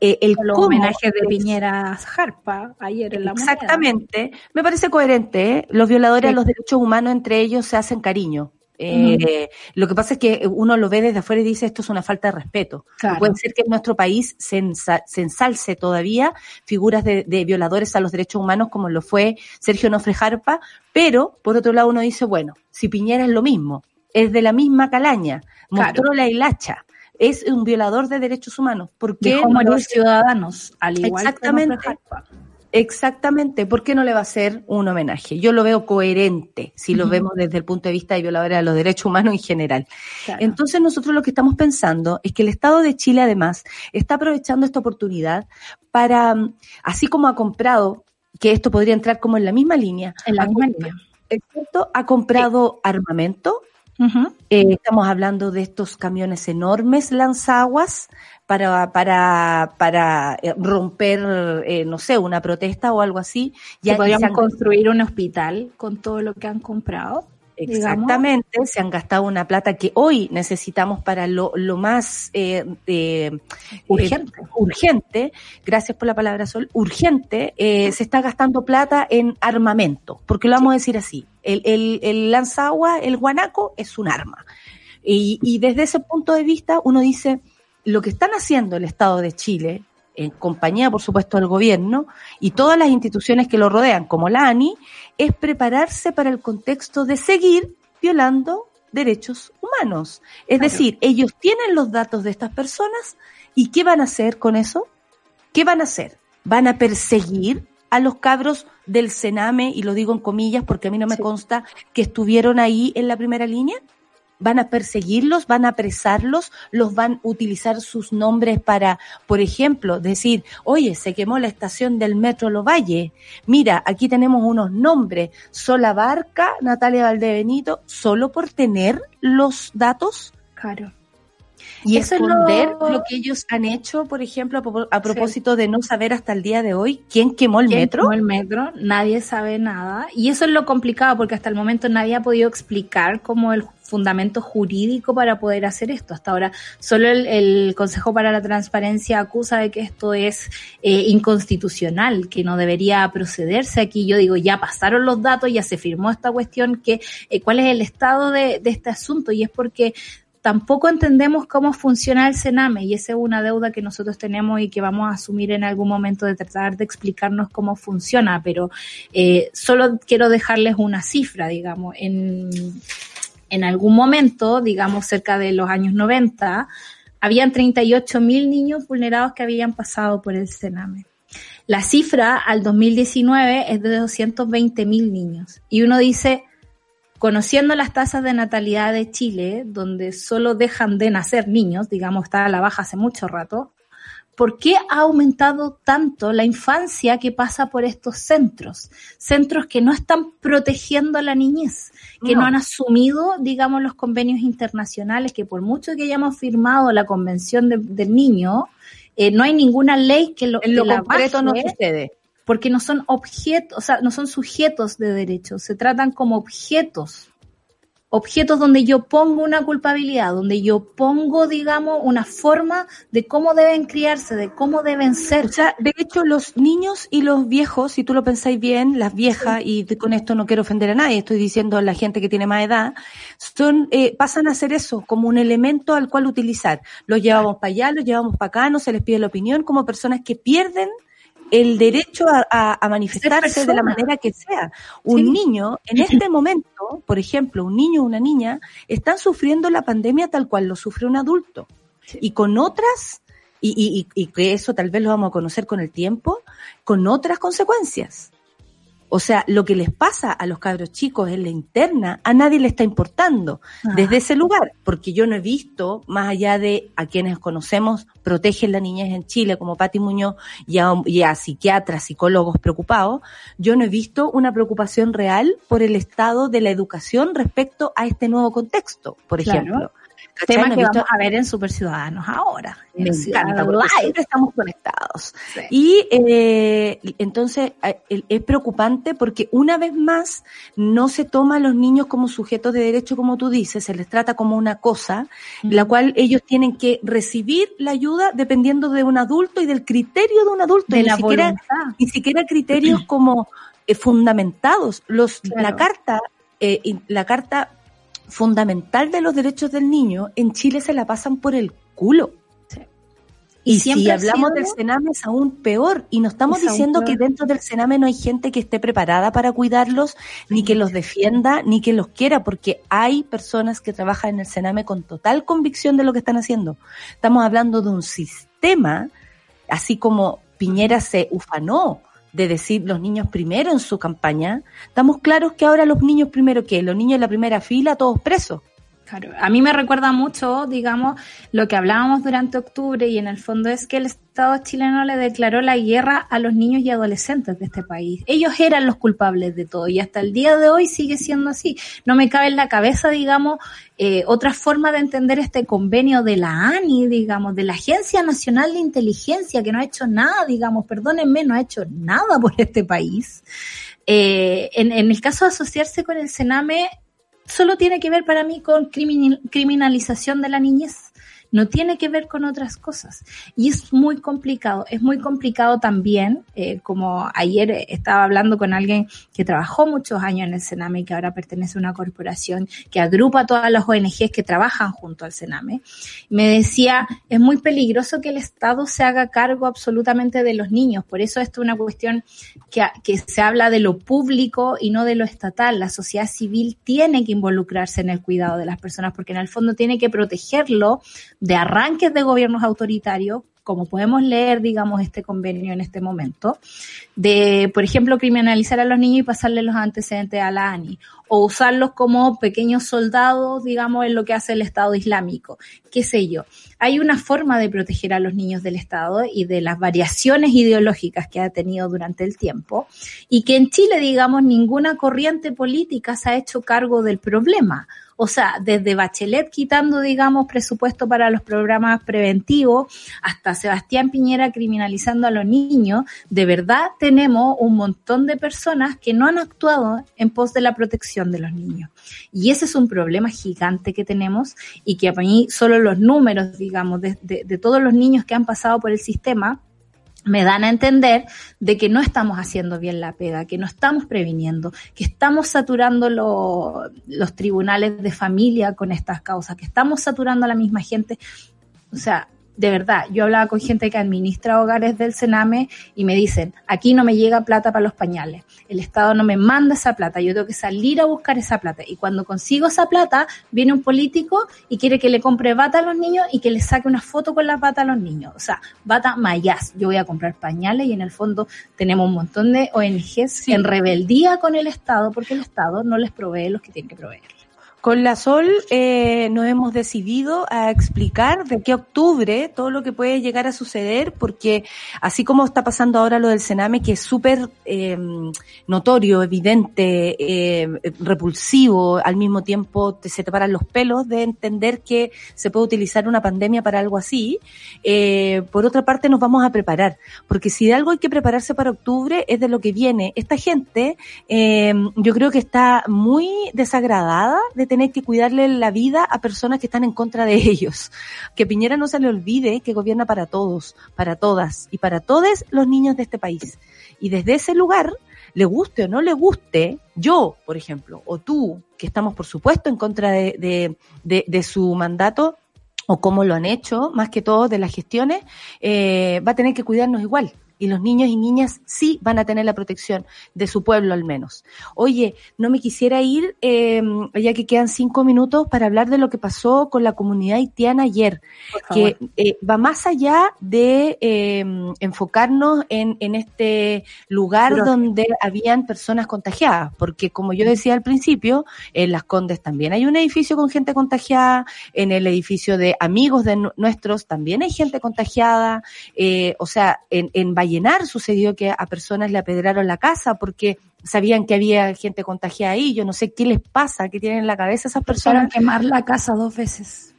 Eh, el cómo homenajes de Piñera Jarpa ayer en la moneda. Exactamente. Me parece coherente. ¿eh? Los violadores Sí. a los derechos humanos entre ellos se hacen cariño. Eh, Lo que pasa es que uno lo ve desde afuera y dice esto es una falta de respeto. Claro. Puede ser que en nuestro país se, ensa- se ensalce todavía figuras de, de violadores a los derechos humanos como lo fue Sergio Nofre Jarpa, pero por otro lado uno dice, bueno, si Piñera es lo mismo, es de la misma calaña, mostró Claro. la hilacha, es un violador de derechos humanos, ¿por qué Dejó no morir ciudadanos, al igual Exactamente. que Nofre Jarpa. Exactamente, ¿por qué no le va a hacer un homenaje? Yo lo veo coherente, si lo vemos desde el punto de vista de violadora de los derechos humanos en general. Entonces nosotros lo que estamos pensando es que el Estado de Chile además está aprovechando esta oportunidad para, así como ha comprado, que esto podría entrar como en la misma línea, en la misma línea. ha comprado armamento, eh, estamos hablando de estos camiones enormes lanzaguas para, para, para eh, romper, eh, no sé, una protesta o algo así. Ya podríamos construir un hospital con todo lo que han comprado. Exactamente, se han gastado una plata que hoy necesitamos para lo, lo más eh, eh urgente. urgente, gracias por la palabra Sol, urgente, eh, se está gastando plata en armamento, porque lo vamos a decir así, el, el, el lanzagua, el guanaco es un arma. Y, y desde ese punto de vista uno dice, lo que están haciendo el Estado de Chile, en compañía, por supuesto, del gobierno y todas las instituciones que lo rodean, como la ANI, es prepararse para el contexto de seguir violando derechos humanos. Es decir, ellos tienen los datos de estas personas y ¿qué van a hacer con eso? ¿Qué van a hacer? ¿Van a perseguir a los cabros del Sename, y lo digo en comillas porque a mí no me consta que estuvieron ahí en la primera línea? Van a perseguirlos, van a apresarlos, los van a utilizar sus nombres para, por ejemplo, decir, oye, se quemó la estación del Metro Lovalle. Mira, aquí tenemos unos nombres, Sola Barca, Natalia Valdebenito, solo por tener los datos. Claro. Y esconder lo... que ellos han hecho, por ejemplo, a, propósito de no saber hasta el día de hoy quién quemó el ¿Quién metro. Quemó el metro, nadie sabe nada. Y eso es lo complicado, porque hasta el momento nadie ha podido explicar cómo el fundamento jurídico para poder hacer esto. Hasta ahora solo el, Consejo para la Transparencia acusa de que esto es eh, inconstitucional, que no debería procederse aquí. Yo digo, ya pasaron los datos, ya se firmó esta cuestión, que eh, cuál es el estado de, de este asunto y es porque tampoco entendemos cómo funciona el Sename y esa es una deuda que nosotros tenemos y que vamos a asumir en algún momento de tratar de explicarnos cómo funciona, pero eh, solo quiero dejarles una cifra, digamos, en, en algún momento, digamos cerca de los años 90, habían 38 mil niños vulnerados que habían pasado por el Sename. La cifra al 2019 es de 220 mil niños y uno dice, conociendo las tasas de natalidad de Chile, donde solo dejan de nacer niños, digamos, está a la baja hace mucho rato, ¿por qué ha aumentado tanto la infancia que pasa por estos centros? Centros que no están protegiendo a la niñez, que no, han asumido, digamos, los convenios internacionales, que por mucho que hayamos firmado la Convención del Niño, eh, no hay ninguna ley que lo, en lo concreto no sucede porque no son objetos, o sea, no son sujetos de derechos, se tratan como objetos. Objetos donde yo pongo una culpabilidad, donde yo pongo, digamos, una forma de cómo deben criarse, de cómo deben ser. O sea, de hecho, los niños y los viejos, si tú lo pensáis bien, las viejas, y con esto no quiero ofender a nadie, estoy diciendo a la gente que tiene más edad, son, eh, pasan a ser eso, como un elemento al cual utilizar. Los llevamos para allá, los llevamos para acá, no se les pide la opinión, como personas que pierden el derecho a, manifestarse de la manera que sea. Un niño, en este momento, por ejemplo, un niño o una niña, están sufriendo la pandemia tal cual lo sufre un adulto. Y con otras, y, y, y que eso tal vez lo vamos a conocer con el tiempo, con otras consecuencias. O sea, lo que les pasa a los cabros chicos en la interna, a nadie le está importando ah. desde ese lugar, porque yo no he visto, más allá de a quienes conocemos, protegen la niñez en Chile, como Pati Muñoz, y a, psiquiatras, psicólogos preocupados, yo no he visto una preocupación real por el estado de la educación respecto a este nuevo contexto, por ejemplo. Tema que vamos a ver en Super Ciudadanos ahora. Me encanta, siempre estamos conectados. Y eh, entonces eh, es preocupante porque una vez más no se toma a los niños como sujetos de derecho, como tú dices, se les trata como una cosa, la cual ellos tienen que recibir la ayuda dependiendo de un adulto y del criterio de un adulto. De ni, siquiera, ni siquiera criterios como eh, fundamentados. Los, La carta, la carta fundamental de los derechos del niño, en Chile se la pasan por el culo. Y, si hablamos del Sename es aún peor. Y no estamos diciendo que dentro del Sename no hay gente que esté preparada para cuidarlos, ni que los defienda, ni que los quiera, porque hay personas que trabajan en el Sename con total convicción de lo que están haciendo. Estamos hablando de un sistema, así como Piñera se ufanó de decir los niños primero en su campaña, estamos claros que ahora los niños primero que los niños en la primera fila, todos presos. Claro, a mí me recuerda mucho, digamos, lo que hablábamos durante octubre y en el fondo es que el Estado chileno le declaró la guerra a los niños y adolescentes de este país. Ellos eran los culpables de todo y hasta el día de hoy sigue siendo así. No me cabe en la cabeza, digamos, eh, otra forma de entender este convenio de la ANI, digamos, de la Agencia Nacional de Inteligencia, que no ha hecho nada, digamos, perdónenme, no ha hecho nada por este país. Eh, en, en el caso de asociarse con el Sename, solo tiene que ver para mí con criminalización de la niñez no tiene que ver con otras cosas. Y es muy complicado, es muy complicado también, eh, como ayer estaba hablando con alguien que trabajó muchos años en el Sename y que ahora pertenece a una corporación que agrupa todas las ONGs que trabajan junto al Sename, me decía, es muy peligroso que el Estado se haga cargo absolutamente de los niños, por eso esto es una cuestión que se habla de lo público y no de lo estatal. La sociedad civil tiene que involucrarse en el cuidado de las personas porque en el fondo tiene que protegerlo de arranques de gobiernos autoritarios, como podemos leer, digamos, este convenio en este momento, de, por ejemplo, criminalizar a los niños y pasarles los antecedentes a la ANI, o usarlos como pequeños soldados, digamos, en lo que hace el Estado Islámico, qué sé yo. Hay una forma de proteger a los niños del Estado y de las variaciones ideológicas que ha tenido durante el tiempo, y que en Chile, digamos, ninguna corriente política se ha hecho cargo del problema o sea, desde Bachelet quitando, digamos, presupuesto para los programas preventivos, hasta Sebastián Piñera criminalizando a los niños, de verdad tenemos un montón de personas que no han actuado en pos de la protección de los niños. Y ese es un problema gigante que tenemos y que a mí solo los números, digamos, de, de todos los niños que han pasado por el sistema, me dan a entender de que no estamos haciendo bien la pega, que no estamos previniendo, que estamos saturando los tribunales de familia con estas causas, que estamos saturando a la misma gente. O sea, de verdad, yo hablaba con gente que administra hogares del Sename y me dicen, aquí no me llega plata para los pañales, el Estado no me manda esa plata, yo tengo que salir a buscar esa plata. Y cuando consigo esa plata, viene un político y quiere que le compre bata a los niños y que le saque una foto con la bata a los niños. O sea, bata mayas, yo voy a comprar pañales y en el fondo tenemos un montón de ONGs en rebeldía con el Estado porque el Estado no les provee los que tienen que proveer. Con la Sol eh, nos hemos decidido a explicar de qué octubre todo lo que puede llegar a suceder, porque así como está pasando ahora lo del Sename, que es súper eh, notorio, evidente, eh, repulsivo, al mismo tiempo te, se te paran los pelos de entender que se puede utilizar una pandemia para algo así, eh, por otra parte nos vamos a preparar, porque si de algo hay que prepararse para octubre es de lo que viene. Esta gente, eh, yo creo que está muy desagradada de tener que cuidarle la vida a personas que están en contra de ellos. Que Piñera no se le olvide que gobierna para todos, para todas y para todos los niños de este país. Y desde ese lugar, le guste o no le guste, yo, por ejemplo, o tú, que estamos por supuesto en contra de, su mandato, o cómo lo han hecho, más que todo de las gestiones, eh, va a tener que cuidarnos igual y los niños y niñas sí van a tener la protección de su pueblo al menos. Oye, no me quisiera ir, eh, ya que quedan cinco minutos, para hablar de lo que pasó con la comunidad haitiana ayer, que eh, va más allá de eh, enfocarnos en, en este lugar Pero- donde habían personas contagiadas, porque como yo decía al principio, en Las Condes también hay un edificio con gente contagiada, en el edificio de amigos de nu- nuestros también hay gente contagiada, eh, o sea, en, en Vallenar sucedió que a personas le apedraron la casa porque sabían que había gente contagiada ahí, yo no sé qué les pasa, qué tienen en la cabeza esas personas, quemar la casa dos veces.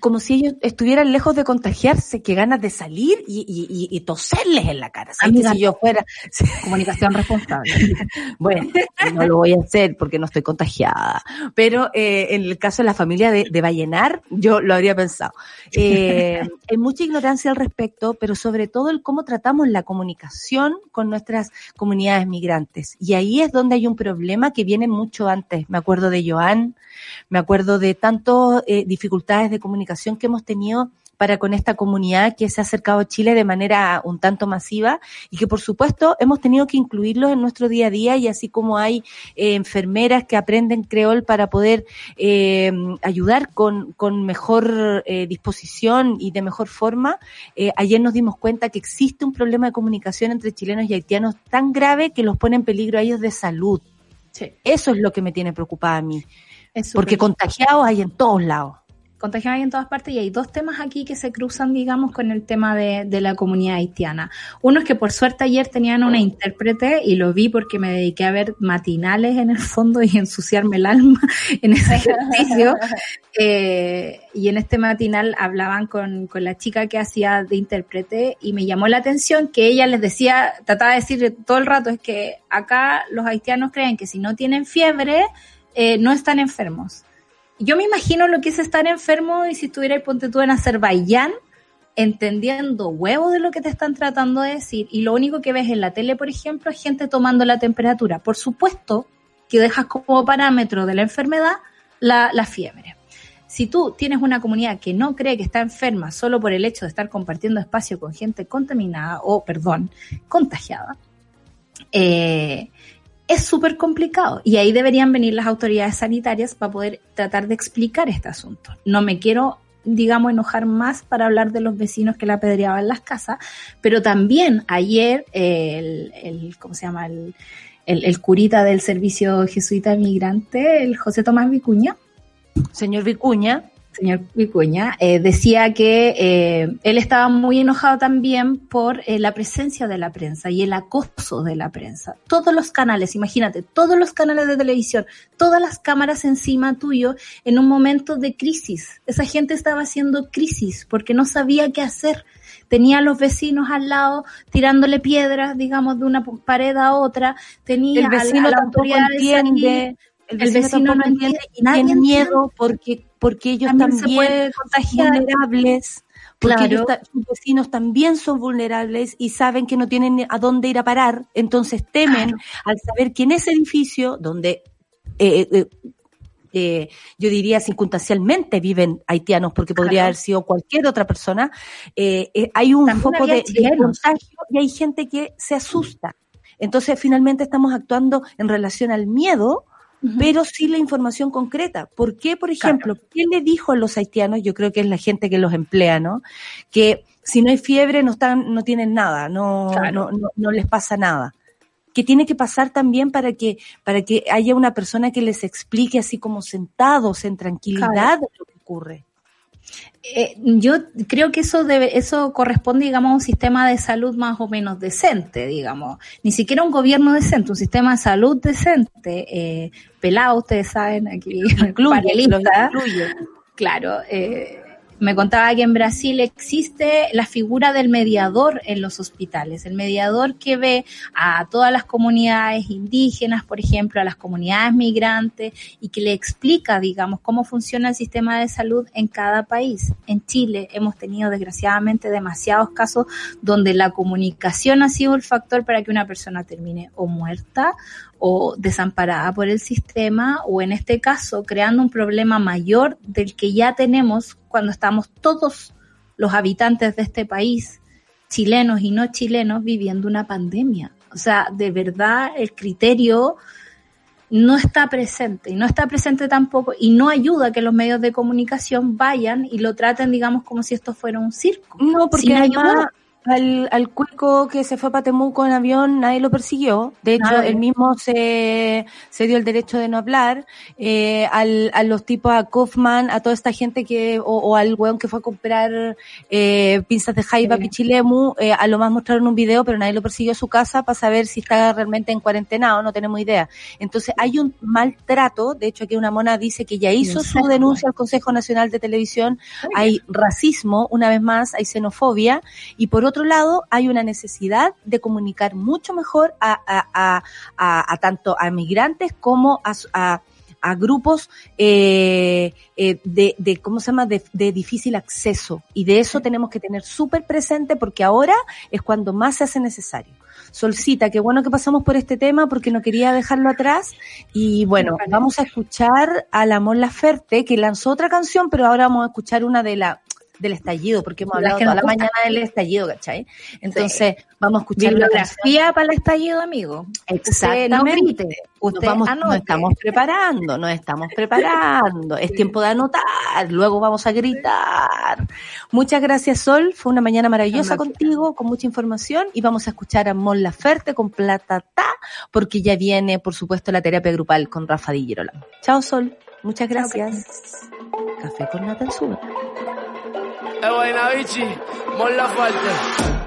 Como si ellos estuvieran lejos de contagiarse, que ganas de salir y, y, toserles en la cara. ¿Sabes que Amiga, si yo fuera, Comunicación responsable. bueno, no lo voy a hacer porque no estoy contagiada. Pero eh, en el caso de la familia de, de Vallenar, yo lo habría pensado. Eh, hay mucha ignorancia al respecto, pero sobre todo el cómo tratamos la comunicación con nuestras comunidades migrantes. Y ahí es donde hay un problema que viene mucho antes. Me acuerdo de Joan, me acuerdo de tantas dificultades de comunicación que hemos tenido para con esta comunidad que se ha acercado a Chile de manera un tanto masiva y que por supuesto hemos tenido que incluirlos en nuestro día a día y así como hay eh, enfermeras que aprenden creol para poder eh, ayudar con, con mejor eh, disposición y de mejor forma, eh, ayer nos dimos cuenta que existe un problema de comunicación entre chilenos y haitianos tan grave que los pone en peligro a ellos de salud. Eso es lo que me tiene preocupada a mí. Porque contagiados hay en todos lados contagiados en todas partes y hay dos temas aquí que se cruzan, digamos, con el tema de, de, la comunidad haitiana. Uno es que por suerte ayer tenían una intérprete y lo vi porque me dediqué a ver matinales en el fondo y ensuciarme el alma en ese ejercicio. eh, y en este matinal hablaban con, con la chica que hacía de intérprete y me llamó la atención que ella les decía, trataba de decir todo el rato, es que acá los haitianos creen que si no tienen fiebre, eh, no están enfermos yo me imagino lo que es estar enfermo y si estuviera ponte tú en Azerbaiyán, entendiendo huevo de lo que te están tratando de decir, y lo único que ves en la tele, por ejemplo, es gente tomando la temperatura. Por supuesto que dejas como parámetro de la enfermedad la, la fiebre. Si tú tienes una comunidad que no cree que está enferma solo por el hecho de estar compartiendo espacio con gente contaminada o, perdón, contagiada, eh, es súper complicado y ahí deberían venir las autoridades sanitarias para poder tratar de explicar este asunto. No me quiero digamos, enojar más para hablar de los vecinos que la apedreaban las casas, pero también ayer el, el ¿cómo se llama? El, el, el, curita del servicio jesuita migrante, el José Tomás Vicuña. Señor Vicuña señor Vicuña, eh, decía que eh, él estaba muy enojado también por eh, la presencia de la prensa y el acoso de la prensa. Todos los canales, imagínate, todos los canales de televisión, todas las cámaras encima tuyo en un momento de crisis. Esa gente estaba haciendo crisis porque no sabía qué hacer. Tenía a los vecinos al lado tirándole piedras, digamos, de una pared a otra. Tenía el vecino a, la, autoridad entiende. El vecino, no entiende y tiene miedo porque porque ellos también, son vulnerables, porque ellos sus vecinos también son vulnerables y saben que no tienen a dónde ir a parar, entonces temen al saber que en ese edificio donde eh, eh, eh, yo diría circunstancialmente viven haitianos, porque podría haber sido cualquier otra persona, hay un foco de, de contagio y hay gente que se asusta. Entonces, finalmente estamos actuando en relación al miedo, pero sí la información concreta. ¿Por qué, por ejemplo, qué le dijo a los haitianos? Yo creo que es la gente que los emplea, ¿no? Que si no hay fiebre no están, no tienen nada, no, no, no, les pasa nada. ¿Qué tiene que pasar también para que, para que haya una persona que les explique así como sentados en tranquilidad lo que ocurre. Eh, yo creo que eso debe, eso corresponde, digamos, a un sistema de salud más o menos decente, digamos. Ni siquiera un gobierno decente, un sistema de salud decente, eh, pelado, ustedes saben, aquí, incluye, Claro, eh, me contaba que en Brasil existe la figura del mediador en los hospitales, el mediador que ve a todas las comunidades indígenas, por ejemplo, a las comunidades migrantes y que le explica, digamos, cómo funciona el sistema de salud en cada país. En Chile hemos tenido desgraciadamente demasiados casos donde la comunicación ha sido el factor para que una persona termine o muerta o desamparada por el sistema o en este caso creando un problema mayor del que ya tenemos cuando estamos todos los habitantes de este país, chilenos y no chilenos, viviendo una pandemia. O sea, de verdad el criterio no está presente y no está presente tampoco y no ayuda a que los medios de comunicación vayan y lo traten, digamos, como si esto fuera un circo. No, porque además, al, al cuico que se fue a Temuco en avión, nadie lo persiguió. De hecho, él mismo se, se dio el derecho de no hablar. Eh, al, a los tipos, a Kaufman, a toda esta gente que, o, o al weón que fue a comprar eh, pinzas de jaiba, sí. pichilemu, eh, a lo más mostraron un video, pero nadie lo persiguió a su casa para saber si está realmente en cuarentena o no tenemos idea. Entonces, hay un maltrato. De hecho, aquí una mona dice que ya hizo su denuncia al Consejo Nacional de Televisión. Hay racismo, una vez más, hay xenofobia. Y por otro lado, hay una necesidad de comunicar mucho mejor a, a, a, a tanto a migrantes como a, a grupos eh, eh, de, de, ¿cómo se llama?, de, de, difícil acceso. Y de eso tenemos que tener súper presente porque ahora es cuando más se hace necesario. Solcita, qué bueno que pasamos por este tema porque no quería dejarlo atrás. Y bueno, vamos a escuchar a la Mon Laferte que lanzó otra canción, pero ahora vamos a escuchar una de la del estallido, porque hemos hablado toda la mañana del estallido, ¿cachai? Entonces, vamos a escuchar Bibliografía la para el estallido, amigo. Exactamente. Usted no vamos, nos estamos preparando, nos estamos preparando. Es tiempo de anotar, luego vamos a gritar. Muchas gracias, Sol. Fue una mañana maravillosa contigo, con mucha información. Y vamos a escuchar a Mon Laferte con Plata Ta, porque ya viene, por supuesto, la terapia grupal con Rafa Di Girolamo. Chao, Sol. Muchas gracias. Café con Nata Egoinavici, Mon Laferte.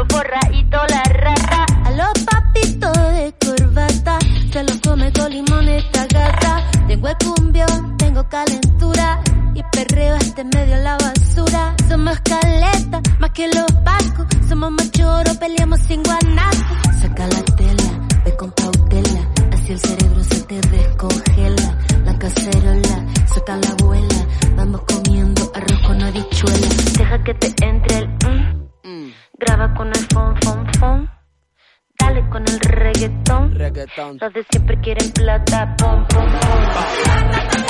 A los papitos de corbata, se los come con limón esta gata. Tengo el cumbión, tengo calentura y perreo este medio en la basura. Somos caletas, más que los pacos. Somos machoros, peleamos sin guanaco. Saca la tela, ve con cautela. Así el cerebro se te descongela. La cacerola, saca la abuela. Vamos comiendo arroz con habichuela. Deja que te entre el Graba con el fon, fon, fon. Dale con el reggaetón. reggaetón. Los de siempre quieren plata, pom, pom, pom.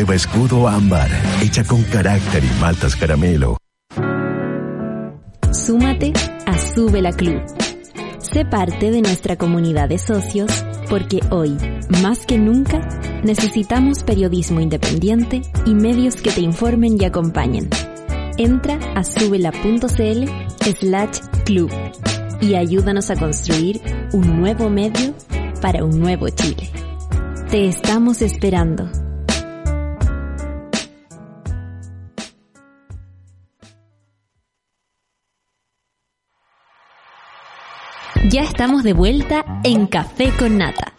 Nueva escudo ámbar, hecha con carácter y maltas caramelo. Súmate a Sube la Club. Sé parte de nuestra comunidad de socios porque hoy, más que nunca, necesitamos periodismo independiente y medios que te informen y acompañen. Entra a subela.cl slash club y ayúdanos a construir un nuevo medio para un nuevo Chile. Te estamos esperando. Ya estamos de vuelta en Café con Nata.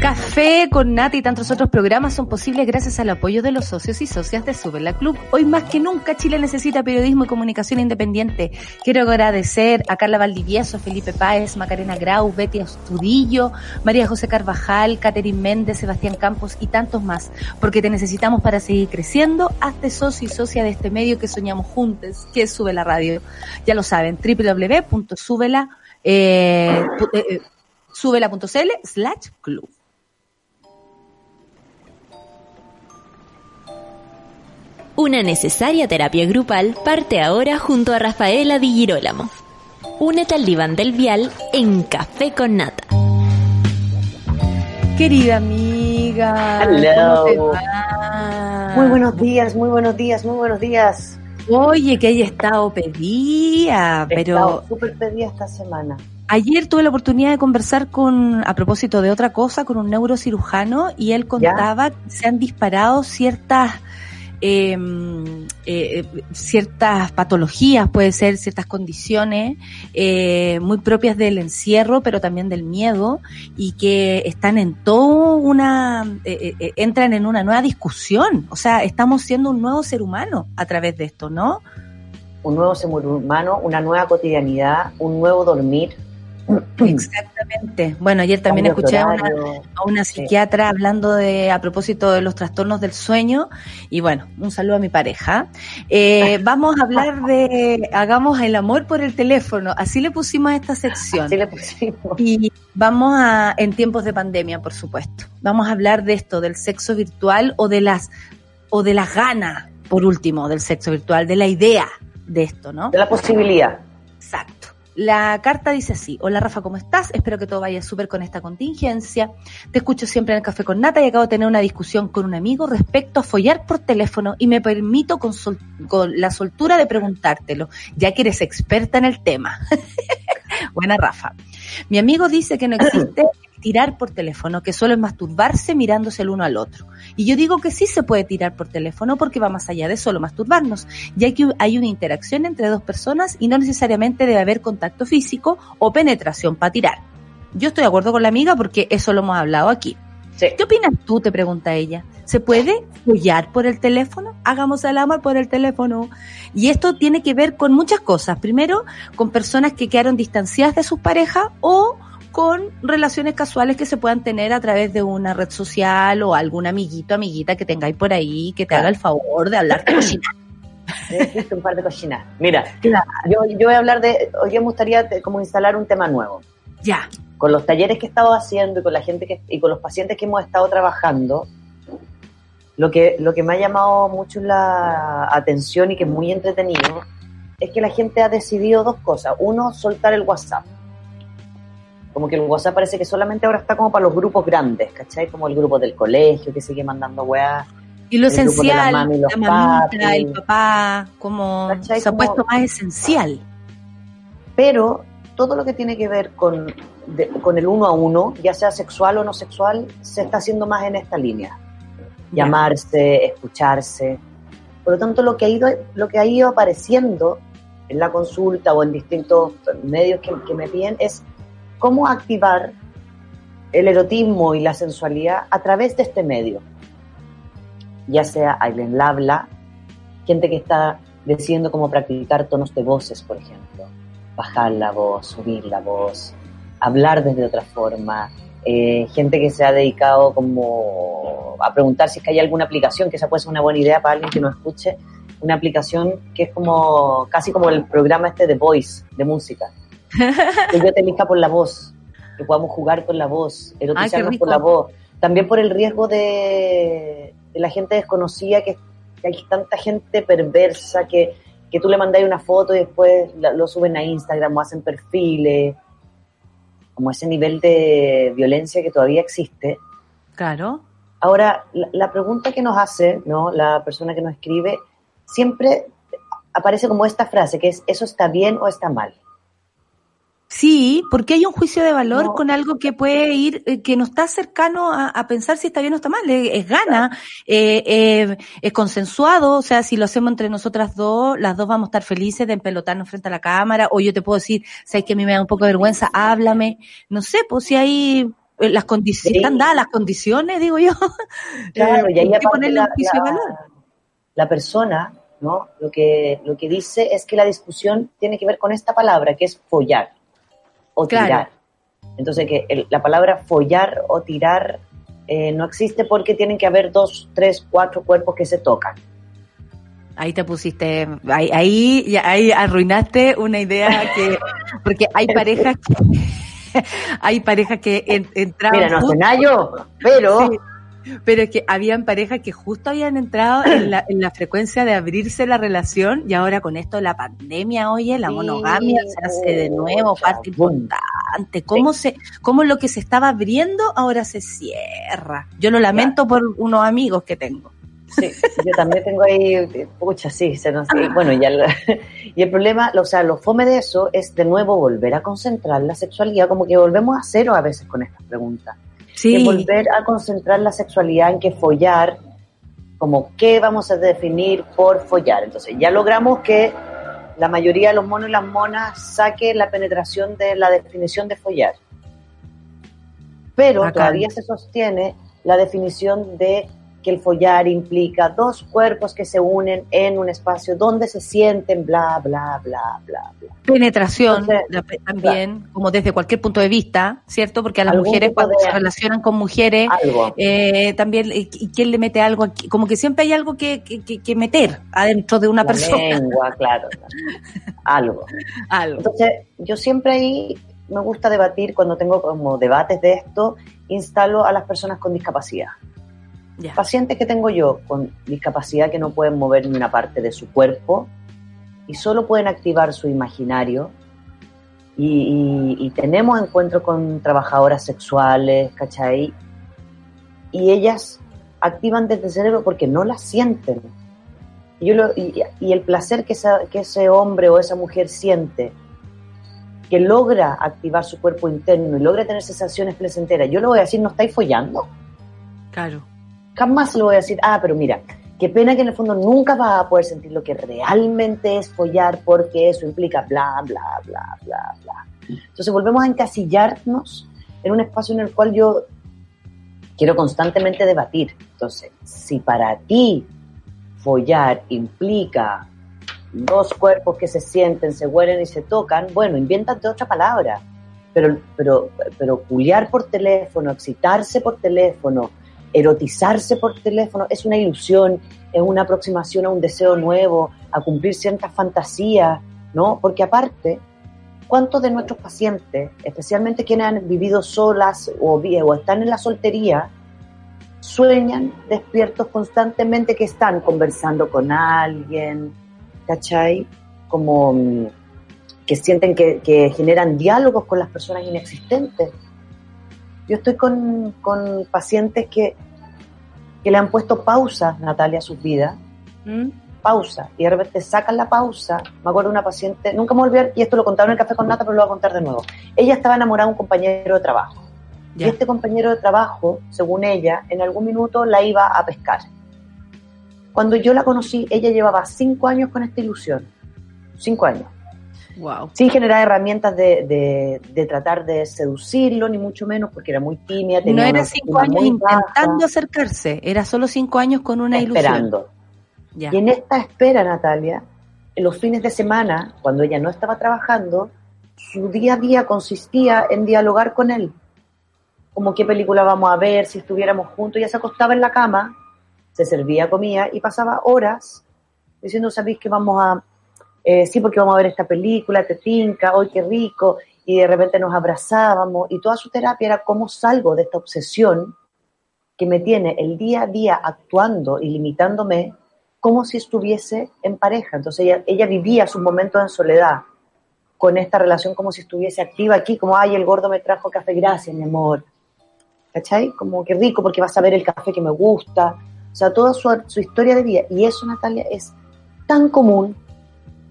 Café con Nata y tantos otros programas son posibles gracias al apoyo de los socios y socias de Sube la Club. Hoy más que nunca Chile necesita periodismo y comunicación independiente. Quiero agradecer a Carla Valdivieso, Felipe Páez, Macarena Grau, Betty Astudillo, María José Carvajal, Catherine Méndez, Sebastián Campos y tantos más, porque te necesitamos para seguir creciendo. Hazte socio y socia de este medio que soñamos juntos, que es Sube la Radio. Ya lo saben, www.subela.com eh, eh, subela.cl slash club. Una necesaria terapia grupal parte ahora junto a Rafaela Di Girolamo. Únete al diván del vial en Café con Nata. Querida amiga, Hello. Muy buenos días, muy buenos días, muy buenos días. Oye, que haya estado pedida, He pero súper pedida esta semana. ayer tuve la oportunidad de conversar con, a propósito de otra cosa, con un neurocirujano y él contaba que se han disparado ciertas eh, eh, ciertas patologías, puede ser ciertas condiciones eh, muy propias del encierro, pero también del miedo, y que están en todo una, entran en una nueva discusión. O sea, estamos siendo un nuevo ser humano a través de esto, ¿no? Un nuevo ser humano, una nueva cotidianidad, un nuevo dormir. Exactamente. Bueno, ayer también Cambio escuché a una, horario. a una Sí. psiquiatra hablando de a propósito de los trastornos del sueño y bueno, un saludo a mi pareja. Eh, vamos a hablar de hagamos el amor por el teléfono, así le pusimos a esta sección. Así le pusimos. Y vamos a, en tiempos de pandemia, por supuesto, vamos a hablar de esto, del sexo virtual o de las, o de las ganas, por último, del sexo virtual, de la idea de esto, ¿no? De la posibilidad. La carta dice así, hola Rafa, ¿cómo estás? Espero que todo vaya súper con esta contingencia. Te escucho siempre en el café con Nata y acabo de tener una discusión con un amigo respecto a follar por teléfono y me permito con, sol- con la soltura de preguntártelo, ya que eres experta en el tema. Buena Rafa. Mi amigo dice que no existe tirar por teléfono, que solo es masturbarse mirándose el uno al otro. Y yo digo que sí se puede tirar por teléfono porque va más allá de solo masturbarnos, ya que hay una interacción entre dos personas y no necesariamente debe haber contacto físico o penetración para tirar. Yo estoy de acuerdo con la amiga porque eso lo hemos hablado aquí. Sí. ¿Qué opinas tú? Te pregunta ella. ¿Se puede follar por el teléfono? Hagamos el amor por el teléfono. Y esto tiene que ver con muchas cosas. Primero, con personas que quedaron distanciadas de sus parejas o con relaciones casuales que se puedan tener a través de una red social o algún amiguito, amiguita que tengáis por ahí que te haga el favor de hablarte cocina. Existe un par de cochinas. Mira, Claro. yo, yo voy a hablar de, hoy me gustaría de- como instalar un tema nuevo. Ya. Con los talleres que he estado haciendo y con la gente que, y con los pacientes que hemos estado trabajando, lo que, lo que me ha llamado mucho la atención y que es muy entretenido es que la gente ha decidido dos cosas. Uno, soltar el WhatsApp. Como que el WhatsApp parece que solamente ahora está como para los grupos grandes, ¿cachai? Como el grupo del colegio que sigue mandando weá. Y lo de la esencial, mami la mamita, papis. el papá, como ¿Cachai? se ha puesto más esencial. pero todo lo que tiene que ver con, de- con el uno a uno, ya sea sexual o no sexual, se está haciendo más en esta línea. llamarse, escucharse. Por lo tanto, lo que ha ido, lo que ha ido apareciendo en la consulta o en distintos medios que, que me piden es cómo activar el erotismo y la sensualidad a través de este medio. Ya sea Aileen habla, gente que está decidiendo cómo practicar tonos de voces, por ejemplo, bajar la voz, subir la voz, hablar desde otra forma, eh, gente que se ha dedicado como a preguntar si es que hay alguna aplicación, que esa puede ser una buena idea para alguien que nos escuche, una aplicación que es como casi como el programa este de Voice, de música. Que yo te elija por la voz, que podamos jugar con la voz, erotizarnos por la voz. También por el riesgo de, de la gente desconocida, que, que, hay tanta gente perversa que, que tú le mandáis una foto y después la, lo suben a Instagram o hacen perfiles como ese nivel de violencia que todavía existe. Claro. Ahora, la, la, pregunta que nos hace, ¿no? La persona que nos escribe, siempre aparece como esta frase, que es, ¿eso está bien o está mal? Sí, porque hay un juicio de valor no. con algo que puede ir, eh, que no está cercano a, a, pensar si está bien o está mal, es, es gana, eh, eh, es consensuado, o sea, si lo hacemos entre nosotras dos, las dos vamos a estar felices de empelotarnos frente a la cámara, o yo te puedo decir, sabes que a mí me da un poco de vergüenza, háblame, no sé, pues si hay eh, las condiciones, sí. están dadas las condiciones, digo yo, claro, y ahí hay que ponerle un juicio la, de valor. La persona, ¿no? Lo que, lo que dice es que la discusión tiene que ver con esta palabra, que es follar o tirar. Entonces, que el, la palabra follar o tirar eh, no existe porque tienen que haber dos, tres, cuatro cuerpos que se tocan. Ahí te pusiste, ahí, ahí, ahí arruinaste una idea que, porque hay parejas que, hay parejas que en, entraban. Mira, no sé nada pero. Sí pero es que habían parejas que justo habían entrado en la, en la, frecuencia de abrirse la relación y ahora con esto de la pandemia, oye, la monogamia se hace de nuevo parte importante. ¿Cómo, sí. se, ¿Cómo lo que se estaba abriendo ahora se cierra? Yo lo lamento por unos amigos que tengo. Sí, yo también tengo ahí, pucha, sí, se nos, y bueno, ya, y el problema, o sea, lo fome de eso es de nuevo volver a concentrar la sexualidad, como que volvemos a cero a veces con estas preguntas sí. de volver a concentrar la sexualidad en que follar, como qué vamos a definir por follar. Entonces ya logramos que la mayoría de los monos y las monas saque la penetración de la definición de follar. Pero Acá. todavía se sostiene la definición de que el follar implica dos cuerpos que se unen en un espacio donde se sienten, bla, bla, bla, bla, bla. Penetración Entonces, también, claro. como desde cualquier punto de vista, ¿cierto? Porque a las mujeres cuando de... se relacionan con mujeres, eh, también, ¿y quién le mete algo aquí? Como que siempre hay algo que, que, que meter adentro de una La persona. Lengua, claro. algo. algo. Entonces, yo siempre ahí me gusta debatir, cuando tengo como debates de esto, instalo a las personas con discapacidad. Yeah. Pacientes que tengo yo con discapacidad que no pueden mover ni una parte de su cuerpo y solo pueden activar su imaginario. Y, y, y tenemos encuentros con trabajadoras sexuales, ¿cachai? Y ellas activan desde el cerebro porque no las sienten. Y, yo lo, y el placer que, esa, que ese hombre o esa mujer siente, que logra activar su cuerpo interno y logra tener sensaciones placenteras, yo le voy a decir, ¿no estáis follando? Claro jamás le voy a decir, ah, pero mira, qué pena que en el fondo nunca vas a poder sentir lo que realmente es follar porque eso implica bla, bla, bla, bla, bla. Entonces volvemos a encasillarnos en un espacio en el cual yo quiero constantemente debatir. Entonces, si para ti follar implica dos cuerpos que se sienten, se huelen y se tocan, bueno, invéntate otra palabra. Pero, pero, pero culiar por teléfono, excitarse por teléfono, erotizarse por teléfono es una ilusión, es una aproximación a un deseo nuevo, a cumplir ciertas fantasías, ¿no? Porque aparte, ¿cuántos de nuestros pacientes, especialmente quienes han vivido solas o, o están en la soltería, sueñan despiertos constantemente que están conversando con alguien, ¿cachai? Como mm, que sienten que, que generan diálogos con las personas inexistentes yo estoy con, con pacientes que, que, le han puesto pausa, Natalia, a sus vidas. ¿Mm? Pausa. Y de repente sacan la pausa. Me acuerdo de una paciente, nunca me olvidé, y esto lo contaron en el café con Nata, pero lo voy a contar de nuevo. Ella estaba enamorada de un compañero de trabajo. Y este compañero de trabajo, según ella, en algún minuto la iba a pescar. Cuando yo la conocí, ella llevaba cinco años con esta ilusión. Cinco años. Wow. Sin generar herramientas de, de, tratar de seducirlo, ni mucho menos, porque era muy tímida. no era cinco años intentando acercarse, era solo cinco años con una Esperando. ilusión. Y en esta espera, Natalia, en los fines de semana, cuando ella no estaba trabajando, su día a día consistía en dialogar con él. Como qué película vamos a ver, si estuviéramos juntos, ella se acostaba en la cama, se servía comida y pasaba horas diciendo, ¿sabéis que vamos a eh, sí, porque vamos a ver esta película, te tinca, hoy qué rico, y de repente nos abrazábamos, y toda su terapia era cómo salgo de esta obsesión que me tiene el día a día actuando y limitándome como si estuviese en pareja. Entonces ella, ella vivía sus momentos en soledad con esta relación como si estuviese activa aquí, como, ay, el gordo me trajo café, gracias, mi amor. ¿Cachai? Como que rico porque vas a ver el café que me gusta. O sea, toda su, su historia de vida. Y eso, Natalia, es tan común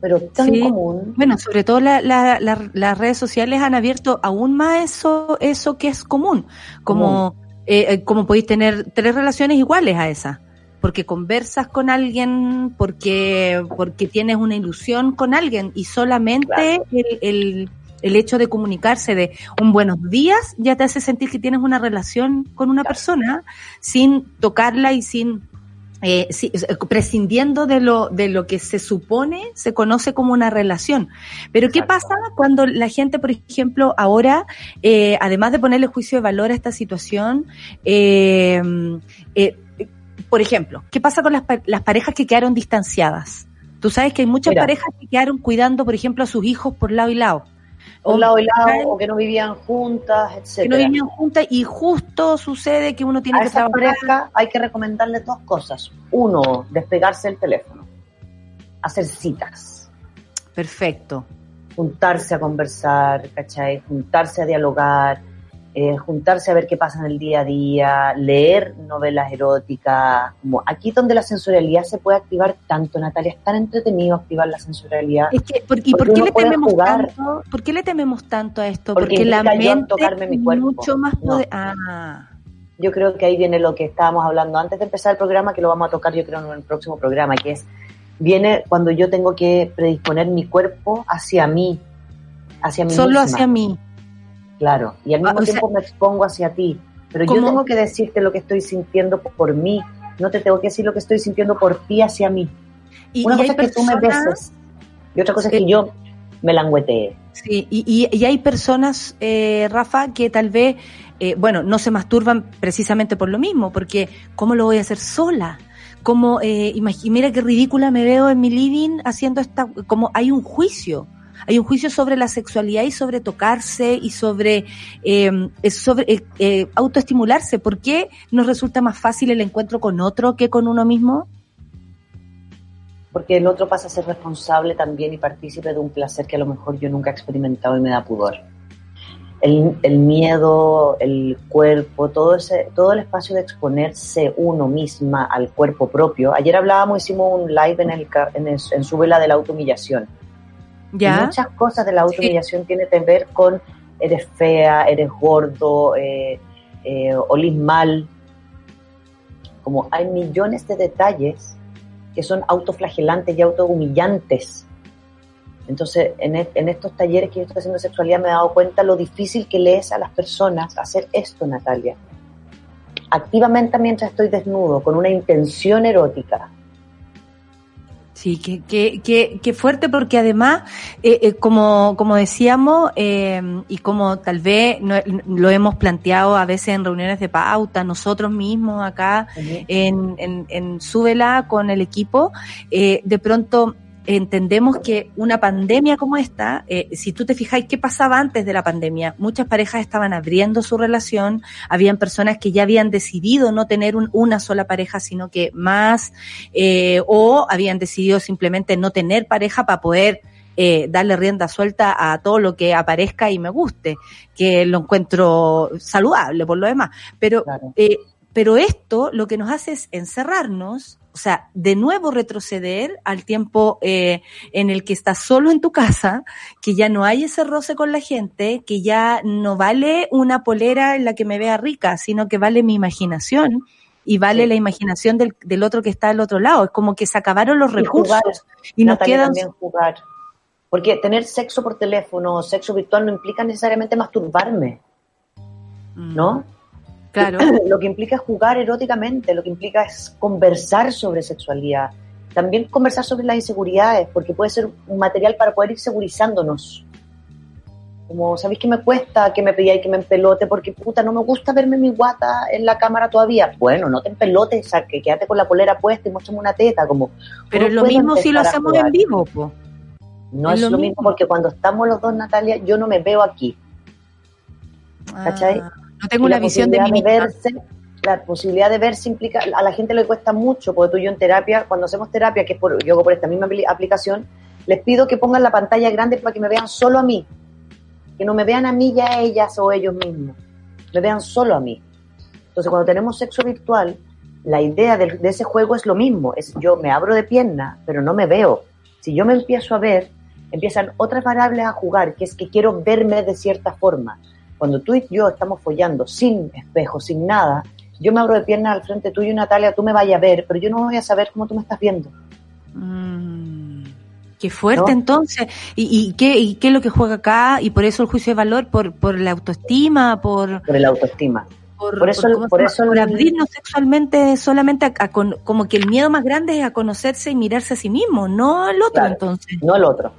pero tan común. Bueno, sobre todo las redes sociales han abierto aún más eso, eso que es común, como, eh, eh, como podéis tener tres relaciones iguales a esa, porque conversas con alguien, porque, porque tienes una ilusión con alguien y solamente el, el, el, hecho de comunicarse de un buenos días ya te hace sentir que tienes una relación con una persona sin tocarla y sin eh, sí, prescindiendo de lo, de lo que se supone se conoce como una relación. Pero ¿qué pasa cuando la gente, por ejemplo, ahora, eh, además de ponerle juicio de valor a esta situación, eh, eh, por ejemplo, ¿qué pasa con las, las parejas que quedaron distanciadas? Tú sabes que hay muchas parejas que quedaron cuidando, por ejemplo, a sus hijos por lado y lado un lado y lado, o que no vivían juntas, etc. Que no vivían juntas y justo sucede que uno tiene a que esa pareja hay que recomendarle dos cosas. Uno, despegarse del teléfono, hacer citas. Perfecto. Juntarse a conversar, ¿cachai? Juntarse a dialogar, eh, juntarse a ver qué pasa en el día a día, leer novelas eróticas, como aquí donde la sensorialidad se puede activar tanto, Natalia, es tan entretenido activar la sensorialidad. Es que, por, ¿Y por qué, le tememos tanto, por qué le tememos tanto a esto? Porque, la mente tocarme mi cuerpo. mucho más ah. Yo creo que ahí viene lo que estábamos hablando antes de empezar el programa, que lo vamos a tocar yo creo en el próximo programa, que es, viene cuando yo tengo que predisponer mi cuerpo hacia mí, hacia mí Solo hacia mí Claro, y al ah, mismo tiempo me expongo hacia ti. Pero yo tengo que decirte lo que estoy sintiendo por mí, no te tengo que decir lo que estoy sintiendo por ti hacia mí. Y, Una cosa es que tú me beses y otra cosa es que yo me languetee. Sí, y, y, hay personas, eh, Rafa, que tal vez, eh, bueno, no se masturban precisamente por lo mismo, porque ¿cómo lo voy a hacer sola? Como, eh, mira qué ridícula me veo en mi living haciendo esta, como hay un juicio hay un juicio sobre la sexualidad y sobre tocarse y sobre, em, sobre eh, eh, autoestimularse. ¿Por qué nos resulta más fácil el encuentro con otro que con uno mismo? Porque el otro pasa a ser responsable también y partícipe de un placer que a lo mejor yo nunca he experimentado y me da pudor. El, el, miedo, el cuerpo, todo ese, todo el espacio de exponerse uno misma al cuerpo propio. Ayer hablábamos, hicimos un live en el en, en su vela de la autohumillación. Muchas cosas de la autohumillación tienen que ver con eres fea, eres gordo, eh, eh, olís mal. Como hay millones de detalles que son autoflagelantes y autohumillantes. Entonces, en, e, en, estos talleres que yo estoy haciendo de sexualidad me he dado cuenta lo difícil que le es a las personas hacer esto, Natalia. Activamente mientras estoy desnudo, con una intención erótica, Sí, que, que, que, fuerte porque además, eh, eh, como, como decíamos, eh, y como tal vez lo hemos planteado a veces en reuniones de pauta, nosotros mismos acá en, en, en Súbela con el equipo, de pronto entendemos que una pandemia como esta, eh, si tú te fijáis qué pasaba antes de la pandemia, muchas parejas estaban abriendo su relación, habían personas que ya habían decidido no tener una sola pareja, sino que más, eh, o habían decidido simplemente no tener pareja para poder eh, darle rienda suelta a todo lo que aparezca y me guste, que lo encuentro saludable por lo demás. Pero, pero esto lo que nos hace es encerrarnos, sea, de nuevo retroceder al tiempo eh, en el que estás solo en tu casa, que ya no hay ese roce con la gente, que ya no vale una polera en la que me vea rica, sino que vale mi imaginación y vale la imaginación del, del, otro que está al otro lado. Es como que se acabaron los recursos y, jugar, y nos Natalia, quedan... también jugar. Porque tener sexo por teléfono o sexo virtual no implica necesariamente masturbarme, ¿no? Claro. Lo que implica es jugar eróticamente, lo que implica es conversar sobre sexualidad. También conversar sobre las inseguridades, porque puede ser un material para poder ir segurizándonos. Como, ¿sabéis que me cuesta que me y que me empelote? Porque, puta, no me gusta verme mi guata en la cámara todavía. Bueno, no te empelotes, o sea, que quédate con la polera puesta y muéstrame una teta, como... Pero es lo mismo si lo hacemos en vivo, po. No es, es lo, mismo. mismo porque cuando estamos los dos, Natalia, yo no me veo aquí. ¿Cachai? Ah, no tengo una visión de mí verse, La posibilidad de verse implica, a la gente le cuesta mucho, porque tú y yo en terapia, cuando hacemos terapia, que es por, yo hago por esta misma aplicación, les pido que pongan la pantalla grande para que me vean solo a mí. Que no me vean a mí ya ellas o ellos mismos. Me vean solo a mí. Entonces, cuando tenemos sexo virtual, la idea de, de ese juego es lo mismo. Es yo me abro de pierna, pero no me veo. Si yo me empiezo a ver, empiezan otras variables a jugar, que es que quiero verme de cierta forma. Cuando tú y yo estamos follando sin espejo, sin nada, yo me abro de piernas al frente tuyo, Natalia, tú me vayas a ver, pero yo no voy a saber cómo tú me estás viendo. Mm, qué fuerte ¿No? entonces. ¿Y, y, qué, ¿Y qué es lo que juega acá? Y por eso el juicio de valor, por, por la autoestima, por... Por el autoestima. Por, por eso, por, por eso por abrirnos sexualmente solamente a, a, como que el miedo más grande es a conocerse y mirarse a sí mismo, no al otro claro, entonces. No al otro.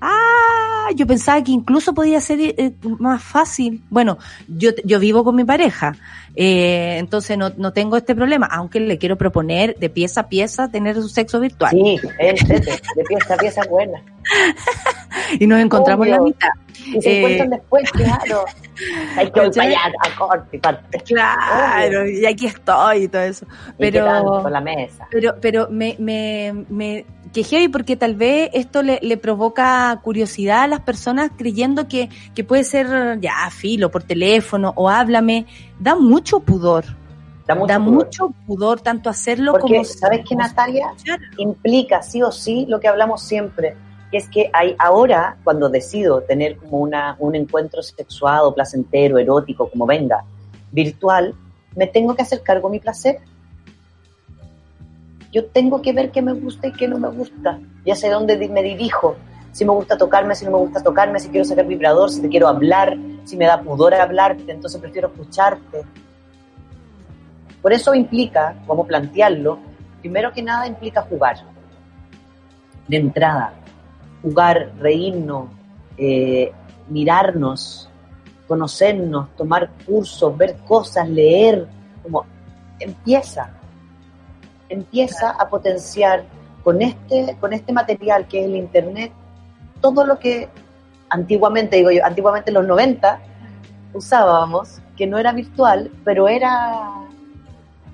Ah, yo pensaba que incluso podía ser eh, más fácil. Bueno, yo, yo vivo con mi pareja, eh, entonces no, no tengo este problema, aunque le quiero proponer de pieza a pieza tener su sexo virtual. Sí, es, de pieza a pieza buena. y nos encontramos en la mitad. Y se eh, encuentran después, claro. Hay que ir para allá a corte, parte. Claro, Obvio. y aquí estoy y todo eso. Pero, la mesa. Pero, pero me, me, me que heavy porque tal vez esto le, le, provoca curiosidad a las personas creyendo que, que puede ser ya filo por teléfono o háblame, da mucho pudor. Da mucho, da pudor. mucho pudor tanto hacerlo porque, como sabes que Natalia implica sí o sí lo que hablamos siempre que es que hay ahora cuando decido tener como una un encuentro sexuado placentero erótico como venga virtual me tengo que hacer cargo de mi placer yo tengo que ver qué me gusta y qué no me gusta. Ya sé dónde me dirijo. Si me gusta tocarme, si no me gusta tocarme, si quiero sacar vibrador, si te quiero hablar, si me da pudor hablarte, entonces prefiero escucharte. Por eso implica, cómo plantearlo, primero que nada implica jugar. De entrada, jugar, reírnos, eh, mirarnos, conocernos, tomar cursos, ver cosas, leer, como empieza empieza a potenciar con este, con este material que es el Internet todo lo que antiguamente, digo yo, antiguamente en los 90 usábamos, que no era virtual, pero era,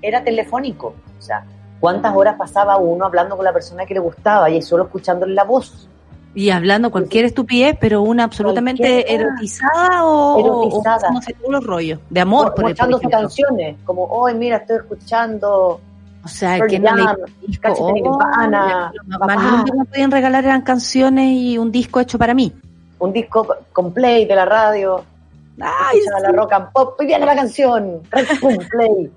era telefónico. O sea, ¿cuántas horas pasaba uno hablando con la persona que le gustaba y solo escuchándole la voz? Y hablando cualquier estupidez, pero una absolutamente erotizada o, erotizada. o no sé, todos los rollos de amor. O, por escuchando sus canciones, como, hoy mira, estoy escuchando o sea, que no le disco, oh, lo más que me podían regalar eran canciones y un disco hecho para mí. Un disco con play de la radio. Ay, sí. la rock and pop y viene la canción. Pum, play.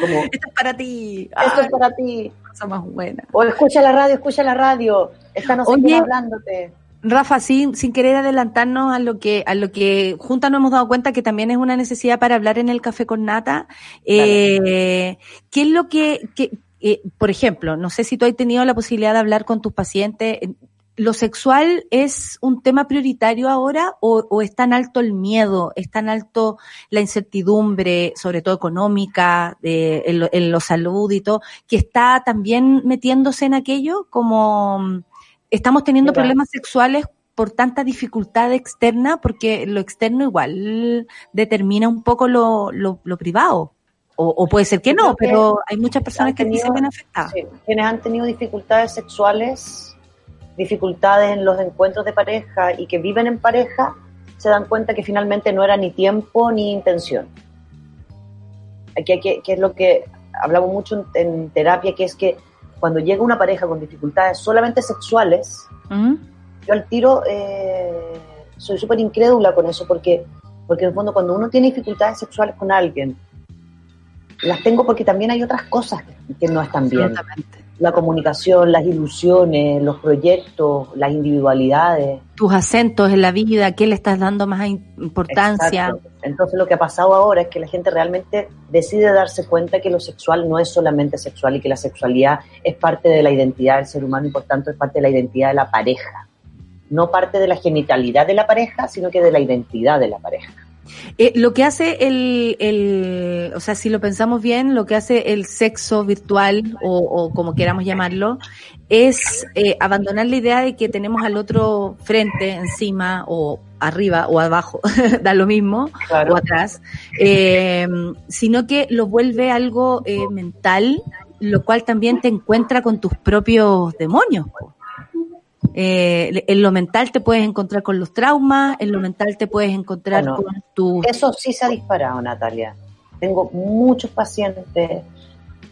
Como, esto es para ti. Esto Ay, es para ti. Cosa más buena. O escucha la radio, escucha la radio. Está no sé Oye, hablándote. Rafa, sin, sin querer adelantarnos a lo que, a lo que juntas nos hemos dado cuenta que también es una necesidad para hablar en el café con nata. Eh, ¿Qué es lo que, que eh, por ejemplo, no sé si tú has tenido la posibilidad de hablar con tus pacientes, ¿lo sexual es un tema prioritario ahora o, o es tan alto el miedo, es tan alto la incertidumbre, sobre todo económica, de, en, lo, en lo salud y todo, que está también metiéndose en aquello como estamos teniendo problemas sexuales por tanta dificultad externa, porque lo externo igual determina un poco lo, lo, lo privado. O, o, puede ser que no, pero hay muchas personas tenido, que se ven afectadas. Sí, quienes han tenido dificultades sexuales, dificultades en los encuentros de pareja y que viven en pareja, se dan cuenta que finalmente no era ni tiempo ni intención. Aquí, aquí, que es lo que hablamos mucho en, en terapia, que es que cuando llega una pareja con dificultades solamente sexuales, yo al tiro eh, soy súper incrédula con eso, porque, porque en el fondo cuando uno tiene dificultades sexuales con alguien, las tengo porque también hay otras cosas que, no están bien. Absolutamente. La comunicación, las ilusiones, los proyectos, las individualidades. Tus acentos en la vida, ¿qué le estás dando más importancia? Exacto. Entonces lo que ha pasado ahora es que la gente realmente decide darse cuenta que lo sexual no es solamente sexual y que la sexualidad es parte de la identidad del ser humano y por tanto es parte de la identidad de la pareja. No parte de la genitalidad de la pareja, sino que de la identidad de la pareja. Eh, lo que hace el, el, o sea, si lo pensamos bien, lo que hace el sexo virtual o, o como queramos llamarlo, es eh, abandonar la idea de que tenemos al otro frente, encima o arriba o abajo, da lo mismo, Claro. o atrás, eh, sino que lo vuelve algo eh, mental, lo cual también te encuentra con tus propios demonios. po. Eh, en lo mental te puedes encontrar con los traumas, en lo mental te puedes encontrar Bueno, con tus... Eso sí se ha disparado, Natalia. Tengo muchos pacientes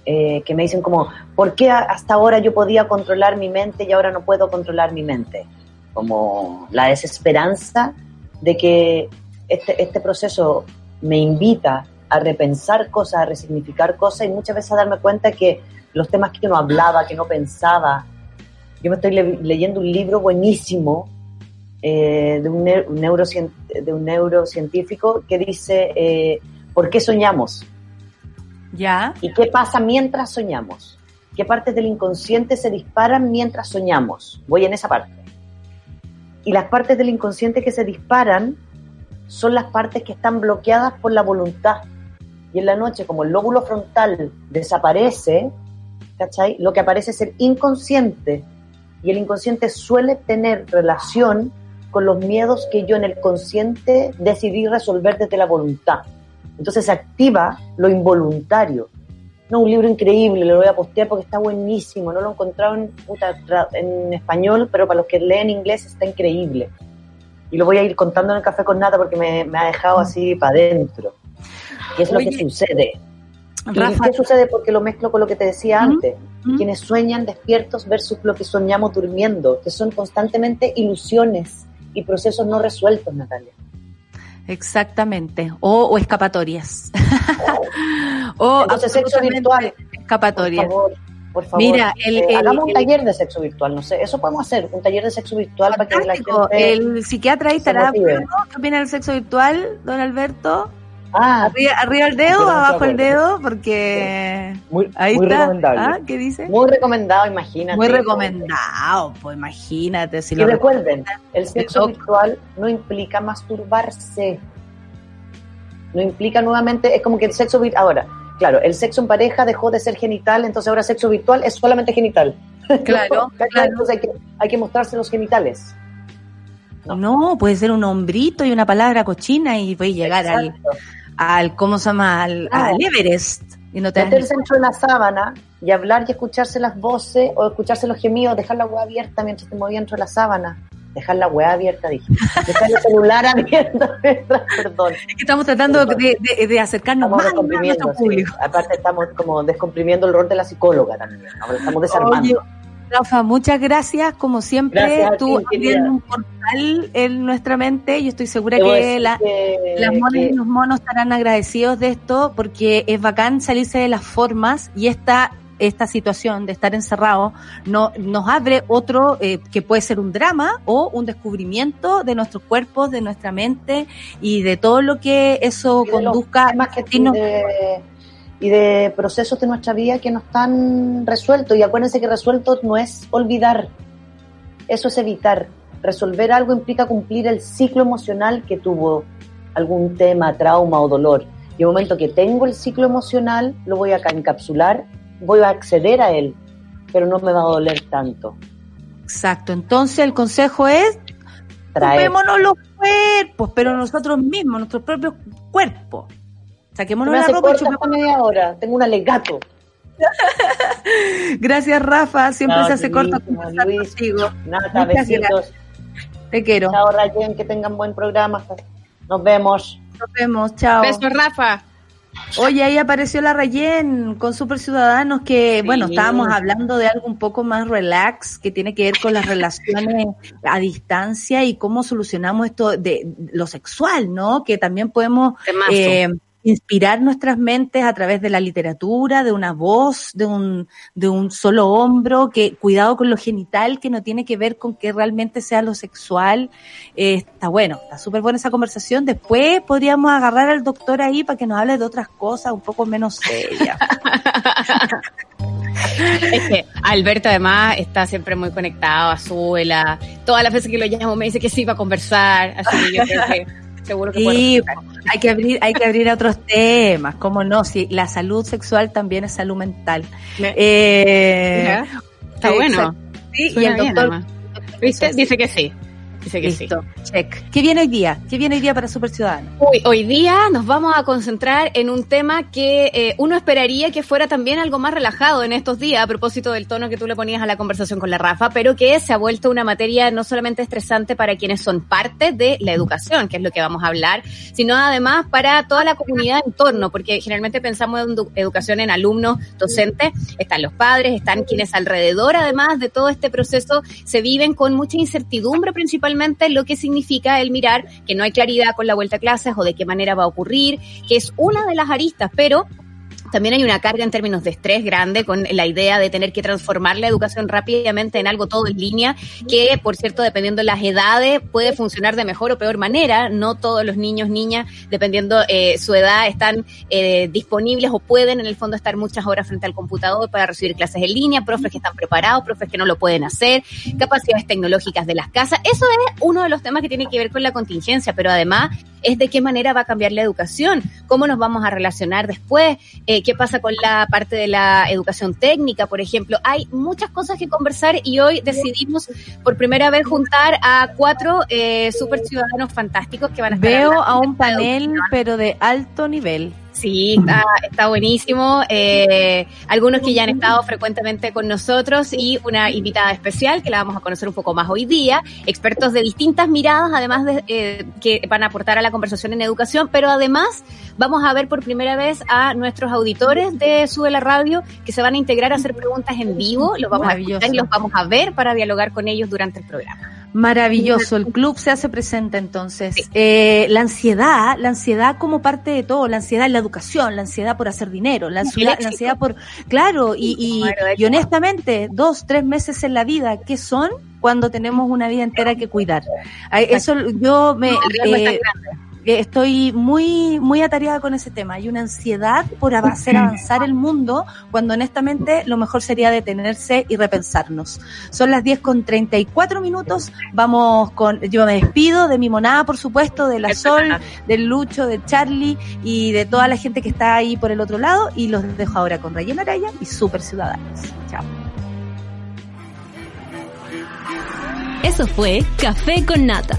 eh, que me dicen como, ¿por qué hasta ahora yo podía controlar mi mente y ahora no puedo controlar mi mente? Como la desesperanza de que este, este proceso me invita a repensar cosas, a resignificar cosas y muchas veces a darme cuenta que los temas que no hablaba, que no pensaba, yo me estoy le- leyendo un libro buenísimo eh, de, un un de un neurocientífico que dice eh, ¿por qué soñamos? ¿Ya? ¿Y qué pasa mientras soñamos? ¿Qué partes del inconsciente se disparan mientras soñamos? Voy en esa parte. Y las partes del inconsciente que se disparan son las partes que están bloqueadas por la voluntad. Y en la noche, como el lóbulo frontal desaparece, ¿cachai? Lo que aparece es el inconsciente. Y el inconsciente suele tener relación con los miedos que yo en el consciente decidí resolver desde la voluntad. Entonces se activa lo involuntario. No, un libro increíble, lo voy a postear porque está buenísimo. No lo he encontrado en, español, pero para los que leen inglés está increíble. Y lo voy a ir contando en el café con nata porque me, me ha dejado así para adentro. ¿Qué es lo que sucede? ¿Y Rafa, ¿Qué sucede? Porque lo mezclo con lo que te decía antes. Quienes sueñan despiertos versus lo que soñamos durmiendo, que son constantemente ilusiones y procesos no resueltos, Natalia. Exactamente. O, o escapatorias. o Entonces, sexo virtual, Por escapatorias. favor, por favor. Mira, el- Eh, el- hagamos un taller de sexo virtual, no sé, eso podemos hacer, un taller de sexo virtual para que la gente... El psiquiatra ahí estará. ¿Qué opina del sexo virtual, don Alberto? Ah, Arriba, arriba el dedo, abajo el dedo, porque Muy, ahí muy está. recomendable. ¿Ah? ¿Qué dice? muy recomendado, imagínate. Muy recomendado, pues imagínate si Y lo recuerden, el sexo virtual no implica masturbarse. No implica nuevamente, es como que el sexo virtual. Ahora, claro, el sexo en pareja dejó de ser genital, entonces ahora sexo virtual es solamente genital. Claro, claro. Entonces hay que, hay que mostrarse los genitales. No. puede ser un hombrito y una palabra cochina y puedes llegar Exacto. al, ¿cómo se llama? Al, Ah. al Everest. Y no te Meterse dentro de la sábana y hablar y escucharse las voces o escucharse los gemidos, dejar la hueá abierta mientras te movías dentro de la sábana. Dejar la hueá abierta, dije. Dejar el celular abierto mientras, perdón. Es que estamos tratando de, de- de acercarnos más a nuestro sí. público. Aparte estamos como descomprimiendo el rol de la psicóloga también. Ahora estamos desarmando. Oye, Rafa, muchas gracias. Como siempre, Gracias tú abriendo un portal en nuestra mente. Yo estoy segura que la, que- las monas que- y los monos estarán agradecidos de esto porque es bacán salirse de las formas y esta esta situación de estar encerrado no, nos abre otro eh, que puede ser un drama o un descubrimiento de nuestros cuerpos, de nuestra mente y de todo lo que eso conduzca a sentirnos de, y de procesos de nuestra vida que no están resueltos. Y acuérdense que resueltos no es olvidar, eso es evitar. Resolver algo implica cumplir el ciclo emocional que tuvo algún tema, trauma o dolor. Y el momento que tengo el ciclo emocional, lo voy a encapsular, voy a acceder a él, pero no me va a doler tanto. Exacto. Entonces el consejo es Traer. los cuerpos, pero nosotros mismos, nuestros propios cuerpos. Saquémonos Me la ropa y media hora, tengo un alegato. Gracias, Rafa. Siempre No, se hace corto conversar Luis. contigo. Nata, Muchas besitos. Te quiero. Chao, Rayen, que tengan buen programa. Nos vemos. Nos vemos. Chao. Besos, Rafa. Oye, ahí apareció la Rayen con Super Ciudadanos que, bueno, estábamos hablando de algo un poco más relax que tiene que ver con las relaciones a distancia y cómo solucionamos esto de lo sexual, ¿no? Que también podemos eh, inspirar nuestras mentes a través de la literatura, de una voz, de un, de un solo hombro, que cuidado con lo genital, que no tiene que ver con que realmente sea lo sexual. Eh, está bueno, está súper buena esa conversación. Después podríamos agarrar al doctor ahí para que nos hable de otras cosas un poco menos serias. es que Alberto además está siempre muy conectado a Suela. Todas las veces que lo llamo me dice que sí va a conversar. Así que yo creo que seguro que sí, hay que abrir, hay que abrir otros temas, cómo no, si la salud sexual también es salud mental. Eh, está bueno. Sí, y el doctor, Dice que sí. Dice que sí. Check. ¿Qué viene hoy día? ¿Qué viene hoy día para Super Ciudadano? Hoy, hoy día nos vamos a concentrar en un tema que eh, uno esperaría que fuera también algo más relajado en estos días, a propósito del tono que tú le ponías a la conversación con la Rafa, pero que se ha vuelto una materia no solamente estresante para quienes son parte de la educación, que es lo que vamos a hablar, sino además para toda la comunidad en torno, porque generalmente pensamos en educación en alumnos, docentes, están los padres, están quienes alrededor, además de todo este proceso, se viven con mucha incertidumbre principalmente lo que significa el mirar que no hay claridad con la vuelta a clases o de qué manera va a ocurrir, que es una de las aristas, pero también hay una carga en términos de estrés grande con la idea de tener que transformar la educación rápidamente en algo todo en línea, que por cierto, dependiendo de las edades, puede funcionar de mejor o peor manera. No todos los niños, niñas, dependiendo eh, su edad, están eh, disponibles o pueden en el fondo estar muchas horas frente al computador para recibir clases en línea, profes que están preparados, profes que no lo pueden hacer, capacidades tecnológicas de las casas. Eso es uno de los temas que tiene que ver con la contingencia, pero además es de qué manera va a cambiar la educación, cómo nos vamos a relacionar después, eh, qué pasa con la parte de la educación técnica, por ejemplo. Hay muchas cosas que conversar y hoy decidimos por primera vez juntar a cuatro eh, super ciudadanos fantásticos que van a estar. Veo a un panel, pero de alto nivel. Sí, está, está buenísimo. Eh, algunos que ya han estado frecuentemente con nosotros y una invitada especial que la vamos a conocer un poco más hoy día. Expertos de distintas miradas, además de eh, que van a aportar a la conversación en educación, pero además vamos a ver por primera vez a nuestros auditores de Sube la Radio que se van a integrar a hacer preguntas en vivo. Los vamos a escuchar y los vamos a ver para dialogar con ellos durante el programa. Maravilloso, el club se hace presente entonces. Eh, la ansiedad, la ansiedad como parte de todo, la ansiedad en la educación, la ansiedad por hacer dinero, la ansiedad, la ansiedad por, claro, y, y, y, honestamente, dos, tres meses en la vida, ¿qué son? Cuando tenemos una vida entera que cuidar. Eso yo me... Eh, estoy muy, muy atareada con ese tema. Hay una ansiedad por hacer avanzar el mundo cuando honestamente lo mejor sería detenerse y repensarnos. Son las 10 con 34 minutos. Vamos con, yo me despido de mi monada, por supuesto, de la Sol, del Lucho, de Charlie y de toda la gente que está ahí por el otro lado y los dejo ahora con Rayen Araya y Super Ciudadanos. Chao. Eso fue Café con Nata